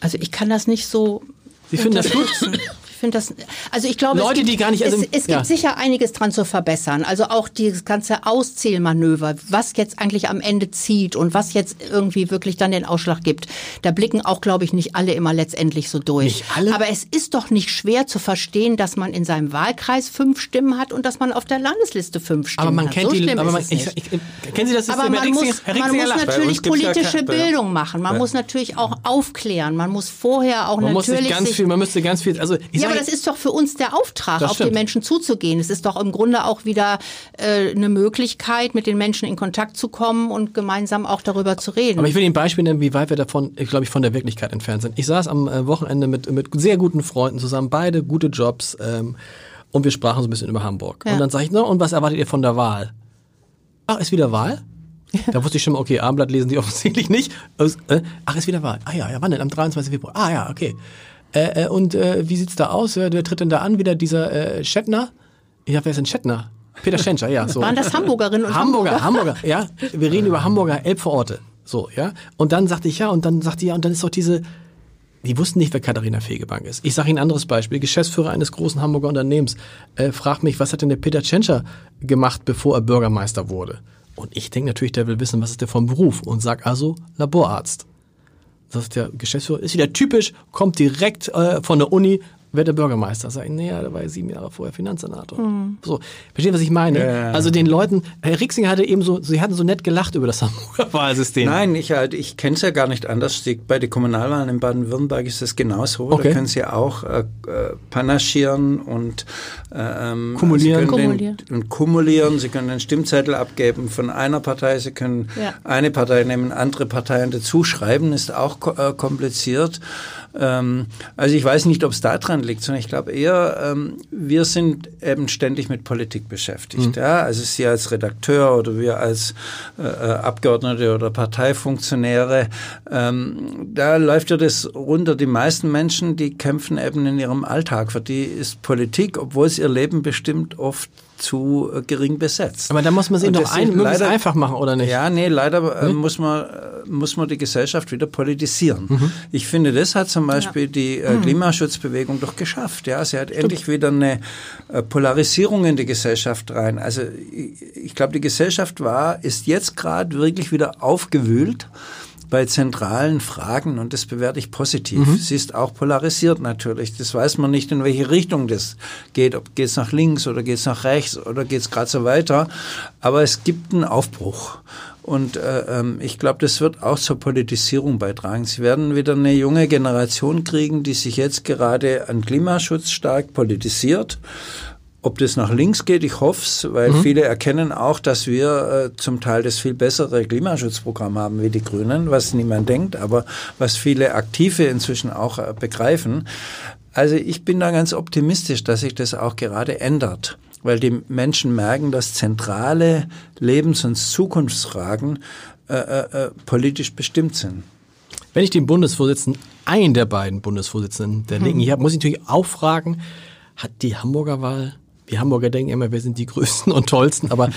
Also ich kann das nicht so. Sie finden das gut? <laughs> <laughs> Ich finde das, also ich glaube, Leute, es gibt, die gar nicht- also- es, es gibt ja. sicher einiges dran zu verbessern. Also auch dieses ganze Auszählmanöver, was jetzt eigentlich am Ende zieht und was jetzt irgendwie wirklich dann den Ausschlag gibt. Da blicken auch, glaube ich, nicht alle immer letztendlich so durch. Nicht alle? Aber es ist doch nicht schwer zu verstehen, dass man in seinem Wahlkreis fünf Stimmen hat und dass man auf der Landesliste fünf Stimmen Aber man hat. kennt so die, aber man, ich, nicht. ich, kennen Sie das Aber System? man Herr muss, man muss natürlich ja politische kein- Bildung machen. Man Ja. muss natürlich auch aufklären. Man muss vorher auch Man muss natürlich sich ganz viel, man müsste ganz viel, also ich ja, aber das ist doch für uns der Auftrag, auf die. Menschen zuzugehen. Es ist doch im Grunde auch wieder äh, eine Möglichkeit, mit den Menschen in Kontakt zu kommen und gemeinsam auch darüber zu reden. Aber ich will Ihnen ein Beispiel nennen, wie weit wir davon, ich glaube ich, von der Wirklichkeit entfernt sind. Ich saß am äh, Wochenende mit, mit sehr guten Freunden zusammen, beide gute Jobs, ähm, und wir sprachen so ein bisschen über Hamburg. Ja. Und dann sage ich, na, und was erwartet ihr von der Wahl? Ach, ist wieder Wahl? Da wusste ich schon mal, okay, Abendblatt lesen die <laughs> offensichtlich nicht. Äh, ach, ist wieder Wahl. Ah ja, ja, wann denn? Am 23. Februar. Ah ja, okay. Äh, äh, und äh, wie sieht's da aus? Wer, wer tritt denn da an? Wieder dieser äh, Schettner? Ich dachte, wer ist denn Schettner? Peter Schenscher, ja. So. Waren das Hamburgerinnen und Hamburger, Hamburger, ja. Wir reden über Hamburger Elbvororte. So, ja. Und dann sagte ich ja, und dann sagte ja, und dann ist doch diese, die wussten nicht, wer Katharina Fegebank ist. Ich sage Ihnen ein anderes Beispiel. Geschäftsführer eines großen Hamburger Unternehmens äh, fragt mich, was hat denn der Peter Tschentscher gemacht, bevor er Bürgermeister wurde? Und ich denke natürlich, der will wissen, was ist der vom Beruf und sag also Laborarzt. Das ist der Geschäftsführer, ist wieder typisch, kommt direkt äh, von der Uni, wird der Bürgermeister. Sag ich, naja, der war ja sieben Jahre vorher Finanzsenator. So, verstehen, was ich meine? Ja. Also den Leuten, Herr Rixinger hatte eben so, sie hatten so nett gelacht über das Hamburger <laughs> Wahlsystem. Nein, ich, halt, ich kenne es ja gar nicht anders. Die, bei den Kommunalwahlen in Baden-Württemberg ist es genauso. Okay. Da können Sie auch äh, äh, panaschieren und ähm, Kumulieren. Sie können Kumulieren. Den, und kumulieren. Sie können den Stimmzettel abgeben von einer Partei. Sie können Ja. eine Partei nehmen, andere Parteien dazuschreiben. Ist auch äh, kompliziert. Ähm, also ich weiß nicht, ob es daran liegt, sondern ich glaube eher, ähm, wir sind eben ständig mit Politik beschäftigt. Ja? Also Sie als Redakteur oder wir als äh, äh, Abgeordnete oder Parteifunktionäre, ähm, da läuft ja das runter. Die meisten Menschen, die kämpfen eben in ihrem Alltag. Für die ist Politik, obwohl es ihr Leben bestimmt oft zu äh, gering besetzt. Aber da muss man es ihnen doch ein, leider- einfach machen, oder nicht? Ja, nee, leider äh, muss, man, äh, muss man die Gesellschaft wieder politisieren. Mhm. Ich finde, das hat zum Beispiel die äh, Klimaschutzbewegung doch geschafft. Ja, sie hat endlich wieder eine äh, Polarisierung in die Gesellschaft rein. Also ich, ich glaube, die Gesellschaft war, ist jetzt gerade wirklich wieder aufgewühlt bei zentralen Fragen und das bewerte ich positiv. Mhm. Sie ist auch polarisiert natürlich. Das weiß man nicht, in welche Richtung das geht. Ob geht's nach links oder geht's nach rechts oder geht's gerade so weiter. Aber es gibt einen Aufbruch. Und äh, ähm, ich glaube, das wird auch zur Politisierung beitragen. Sie werden wieder eine junge Generation kriegen, die sich jetzt gerade an Klimaschutz stark politisiert. Ob das nach links geht, ich hoffe es, weil viele erkennen auch, dass wir äh, zum Teil das viel bessere Klimaschutzprogramm haben wie die Grünen, was niemand denkt, aber was viele Aktive inzwischen auch äh, begreifen. Also ich bin da ganz optimistisch, dass sich das auch gerade ändert, weil die Menschen merken, dass zentrale Lebens- und Zukunftsfragen äh, äh, äh, politisch bestimmt sind. Wenn ich den Bundesvorsitzenden, einen der beiden Bundesvorsitzenden der Linken hier habe, muss ich natürlich auch fragen, hat die Hamburger Wahl, die Hamburger denken immer, wir sind die Größten und Tollsten, aber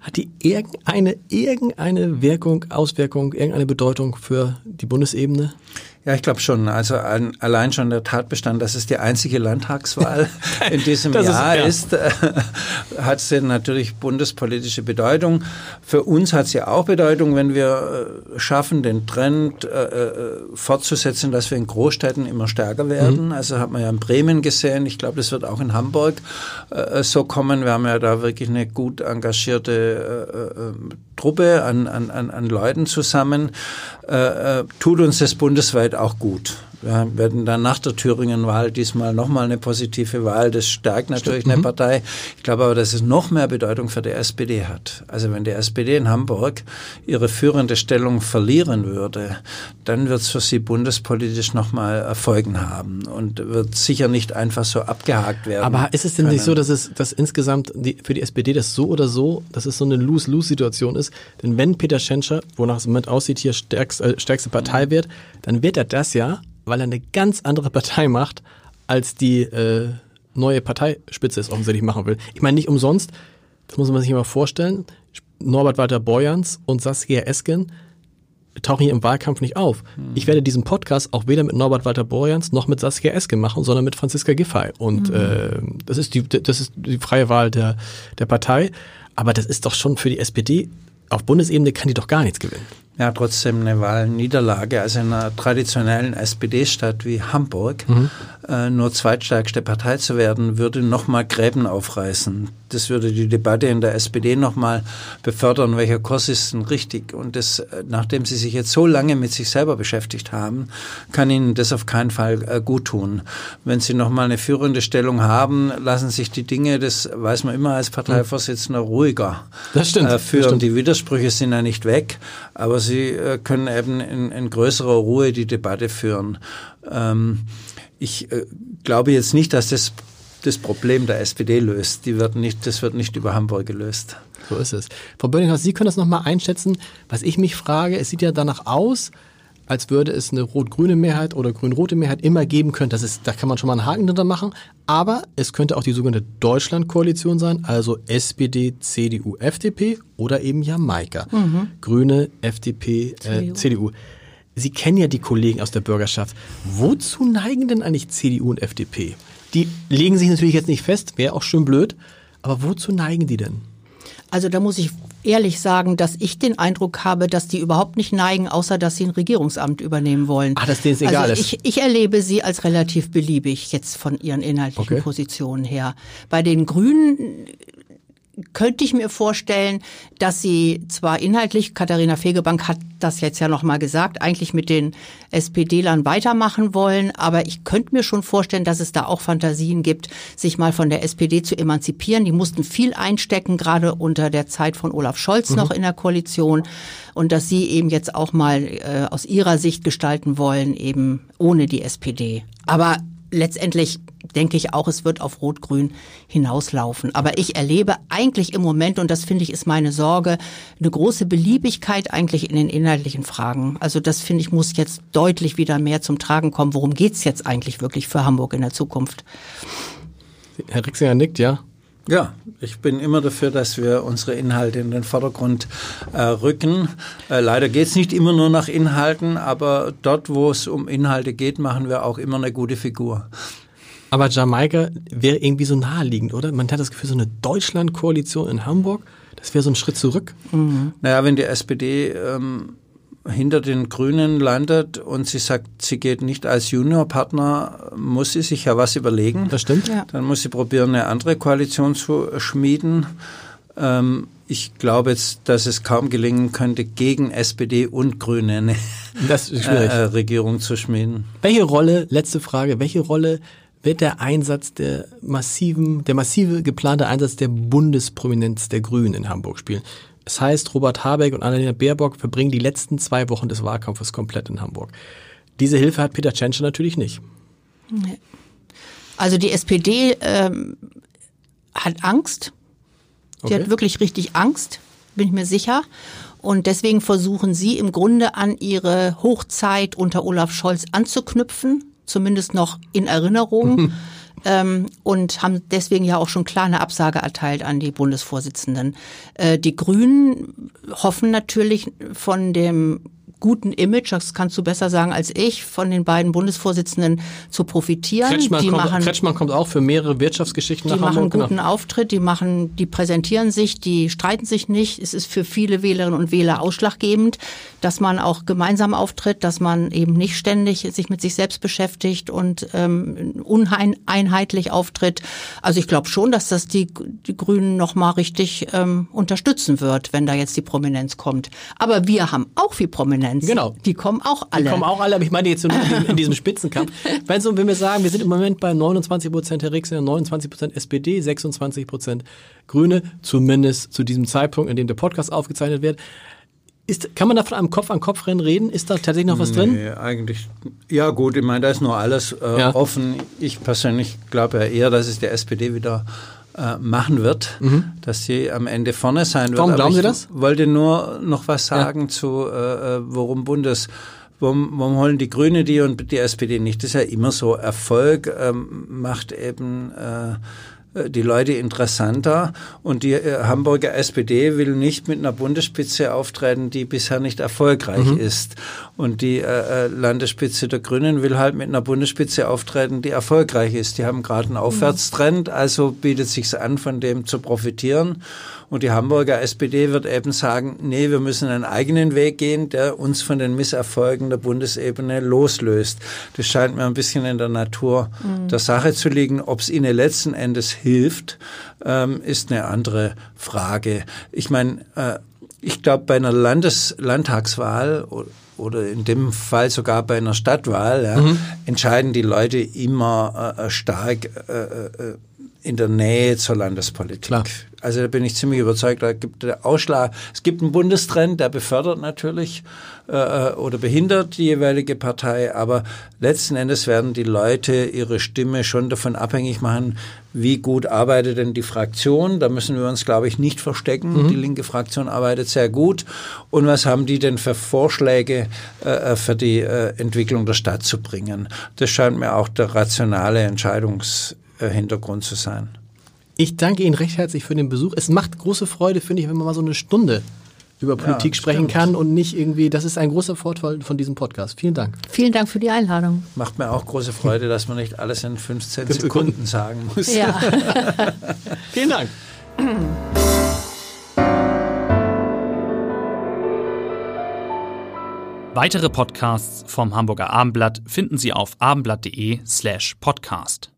hat die irgendeine, irgendeine Wirkung, Auswirkung, irgendeine Bedeutung für die Bundesebene? Ja, ich glaube schon. Also ein, allein schon der Tatbestand, dass es die einzige Landtagswahl <laughs> in diesem Das ist- Jahr ja. ist, äh, hat sie natürlich bundespolitische Bedeutung. Für uns hat sie auch Bedeutung, wenn wir äh, schaffen, den Trend äh, äh, fortzusetzen, dass wir in Großstädten immer stärker werden. Also hat man ja in Bremen gesehen. Ich glaube, das wird auch in Hamburg äh, so kommen. Wir haben ja da wirklich eine gut engagierte an, an, an, an Leuten zusammen, äh, äh, tut uns das bundesweit auch gut. Wir werden dann nach der Thüringen-Wahl diesmal nochmal eine positive Wahl. Das stärkt natürlich eine Partei. Ich glaube aber, dass es noch mehr Bedeutung für die SPD hat. Also wenn die SPD in Hamburg ihre führende Stellung verlieren würde, dann wird es für sie bundespolitisch nochmal Erfolgen haben und wird sicher nicht einfach so abgehakt werden. Aber ist es denn nicht können. so, dass es dass insgesamt die, für die SPD das so oder so, dass es so eine Lose-Lose-Situation ist? Denn wenn Peter Schenscher, wonach es im Moment aussieht, hier stärkst, äh, stärkste Partei wird, dann wird er das ja, weil er eine ganz andere Partei macht als die äh, neue Parteispitze es offensichtlich machen will. Ich meine, nicht umsonst, das muss man sich mal vorstellen, Norbert Walter Borjans und Saskia Esken tauchen hier im Wahlkampf nicht auf. Mhm. Ich werde diesen Podcast auch weder mit Norbert Walter Borjans noch mit Saskia Esken machen, sondern mit Franziska Giffey. Und mhm. äh, das ist die das ist die freie Wahl der der Partei. Aber das ist doch schon für die SPD auf Bundesebene kann die doch gar nichts gewinnen ja trotzdem eine Wahlniederlage. Also in einer traditionellen SPD-Stadt wie Hamburg mhm. äh, nur zweitstärkste Partei zu werden, würde nochmal Gräben aufreißen. Das würde die Debatte in der SPD nochmal befördern, welcher Kurs ist denn richtig. Und das, äh, nachdem Sie sich jetzt so lange mit sich selber beschäftigt haben, kann Ihnen das auf keinen Fall äh, gut tun. Wenn Sie nochmal eine führende Stellung haben, lassen sich die Dinge, das weiß man immer als Parteivorsitzender, ruhiger das stimmt, äh, führen. Das stimmt. Die Widersprüche sind ja nicht weg, aber sie äh, können eben in, in größerer Ruhe die Debatte führen. Ähm, ich äh, glaube jetzt nicht, dass das das Problem der SPD löst. Die wird nicht, das wird nicht über Hamburg gelöst. So ist es. Frau Böllinghaus, Sie können das nochmal einschätzen. Was ich mich frage, es sieht ja danach aus, als würde es eine rot-grüne Mehrheit oder grün-rote Mehrheit immer geben können. Das ist, da kann man schon mal einen Haken drunter machen. Aber es könnte auch die sogenannte Deutschland-Koalition sein, also SPD, CDU, FDP oder eben Jamaika. Mhm. Grüne, FDP, CDU. Äh, CDU. Sie kennen ja die Kollegen aus der Bürgerschaft. Wozu neigen denn eigentlich CDU und FDP? Die legen sich natürlich jetzt nicht fest, wäre auch schön blöd. Aber wozu neigen die denn? Also da muss ich ehrlich sagen, dass ich den Eindruck habe, dass die überhaupt nicht neigen, außer dass sie ein Regierungsamt übernehmen wollen. Ah, dass denen es egal also ich, ich erlebe sie als relativ beliebig jetzt von ihren inhaltlichen okay. Positionen her. Bei den Grünen könnte ich mir vorstellen, dass sie zwar inhaltlich, Katharina Fegebank hat das jetzt ja nochmal gesagt, eigentlich mit den SPD-Lern weitermachen wollen, aber ich könnte mir schon vorstellen, dass es da auch Fantasien gibt, sich mal von der SPD zu emanzipieren. Die mussten viel einstecken, gerade unter der Zeit von Olaf Scholz mhm. noch in der Koalition und dass sie eben jetzt auch mal äh, aus ihrer Sicht gestalten wollen, eben ohne die SPD. Aber letztendlich denke ich auch, es wird auf Rot-Grün hinauslaufen. Aber ich erlebe eigentlich im Moment, und das finde ich ist meine Sorge, eine große Beliebigkeit eigentlich in den inhaltlichen Fragen. Also das finde ich muss jetzt deutlich wieder mehr zum Tragen kommen. Worum geht's jetzt eigentlich wirklich für Hamburg in der Zukunft? Herr Rixinger nickt, ja. Ja, ich bin immer dafür, dass wir unsere Inhalte in den Vordergrund äh, rücken. Äh, leider geht's nicht immer nur nach Inhalten, aber dort, wo es um Inhalte geht, machen wir auch immer eine gute Figur. Aber Jamaika wäre irgendwie so naheliegend, oder? Man hat das Gefühl, so eine Deutschland-Koalition in Hamburg, das wäre so ein Schritt zurück. Mhm. Naja, wenn die SPD ähm, hinter den Grünen landet und sie sagt, sie geht nicht als Juniorpartner, muss sie sich ja was überlegen. Das stimmt. Ja. Dann muss sie probieren, eine andere Koalition zu schmieden. Ähm, ich glaube jetzt, dass es kaum gelingen könnte, gegen SPD und Grüne eine äh, Regierung zu schmieden. Welche Rolle, letzte Frage, welche Rolle wird der Einsatz der massiven, der massive geplante Einsatz der Bundesprominenz der Grünen in Hamburg spielen? Es heißt, Robert Habeck und Annalena Baerbock verbringen die letzten zwei Wochen des Wahlkampfes komplett in Hamburg. Diese Hilfe hat Peter Tschentscher natürlich nicht. Also die SPD ähm, hat Angst. Die okay. hat wirklich richtig Angst, bin ich mir sicher. Und deswegen versuchen sie im Grunde an ihre Hochzeit unter Olaf Scholz anzuknüpfen, zumindest noch in Erinnerung. <laughs> ähm, und haben deswegen ja auch schon klar eine Absage erteilt an die Bundesvorsitzenden. Äh, die Grünen hoffen natürlich von dem guten Image, das kannst du besser sagen als ich, von den beiden Bundesvorsitzenden zu profitieren. Kretschmann, die kommt, machen, Kretschmann kommt auch für mehrere Wirtschaftsgeschichten nach Hamburg. Die machen einen guten genau. Auftritt, die machen, die präsentieren sich, die streiten sich nicht. Es ist für viele Wählerinnen und Wähler ausschlaggebend, dass man auch gemeinsam auftritt, dass man eben nicht ständig sich mit sich selbst beschäftigt und ähm, uneinheitlich auftritt. Also ich glaube schon, dass das die, die Grünen nochmal richtig ähm, unterstützen wird, wenn da jetzt die Prominenz kommt. Aber wir haben auch viel Prominenz. Fans. Genau. Die kommen auch alle. Die kommen auch alle, aber ich meine jetzt in, in diesem Spitzenkampf. <laughs> wenn, so, wenn wir sagen, wir sind im Moment bei 29 Prozent Herr Rixner, 29 Prozent SPD, 26 Prozent Grüne, zumindest zu diesem Zeitpunkt, in dem der Podcast aufgezeichnet wird. Ist, kann man da von einem Kopf-an-Kopf-Rennen reden? Ist da tatsächlich noch was nee, drin? eigentlich, ja gut, ich meine, da ist nur alles äh, ja. offen. Ich persönlich glaube ja eher, dass es der SPD wieder äh, machen wird, mhm. dass sie am Ende vorne sein wird. Warum glauben Sie das? wollte nur noch was sagen ja. zu, äh, äh worum Bundes warum, warum holen die Grüne die und die SPD nicht? Das ist ja immer so. Erfolg ähm, macht eben äh, die Leute interessanter und die äh, Hamburger SPD will nicht mit einer Bundesspitze auftreten, die bisher nicht erfolgreich mhm. ist. Und die äh, äh, Landesspitze der Grünen will halt mit einer Bundesspitze auftreten, die erfolgreich ist. Die haben gerade einen Aufwärtstrend, also bietet sich an, von dem zu profitieren. Und die Hamburger SPD wird eben sagen, nee, wir müssen einen eigenen Weg gehen, der uns von den Misserfolgen der Bundesebene loslöst. Das scheint mir ein bisschen in der Natur mhm. der Sache zu liegen. Ob es ihnen letzten Endes hilft, ähm, ist eine andere Frage. Ich meine, äh, ich glaube, bei einer Landes Landtagswahl oder in dem Fall sogar bei einer Stadtwahl ja, mhm. entscheiden die Leute immer äh, stark äh, äh, in der Nähe zur Landespolitik. Klar. Also da bin ich ziemlich überzeugt, da gibt der Ausschlag. Es gibt einen Bundestrend, der befördert natürlich äh, oder behindert die jeweilige Partei, aber letzten Endes werden die Leute ihre Stimme schon davon abhängig machen, wie gut arbeitet denn die Fraktion. Da müssen wir uns, glaube ich, nicht verstecken. Mhm. Die linke Fraktion arbeitet sehr gut. Und was haben die denn für Vorschläge äh, für die äh, Entwicklung der Stadt zu bringen? Das scheint mir auch der rationale Entscheidungshintergrund zu sein. Ich danke Ihnen recht herzlich für den Besuch. Es macht große Freude, finde ich, wenn man mal so eine Stunde über Politik ja, sprechen kann und nicht irgendwie, das ist ein großer Vorteil von diesem Podcast. Vielen Dank. Vielen Dank für die Einladung. Macht mir auch große Freude, dass man nicht alles in 15 Sekunden sagen muss. Ja. <laughs> Vielen Dank. Weitere Podcasts vom Hamburger Abendblatt finden Sie auf abendblatt.de slash podcast.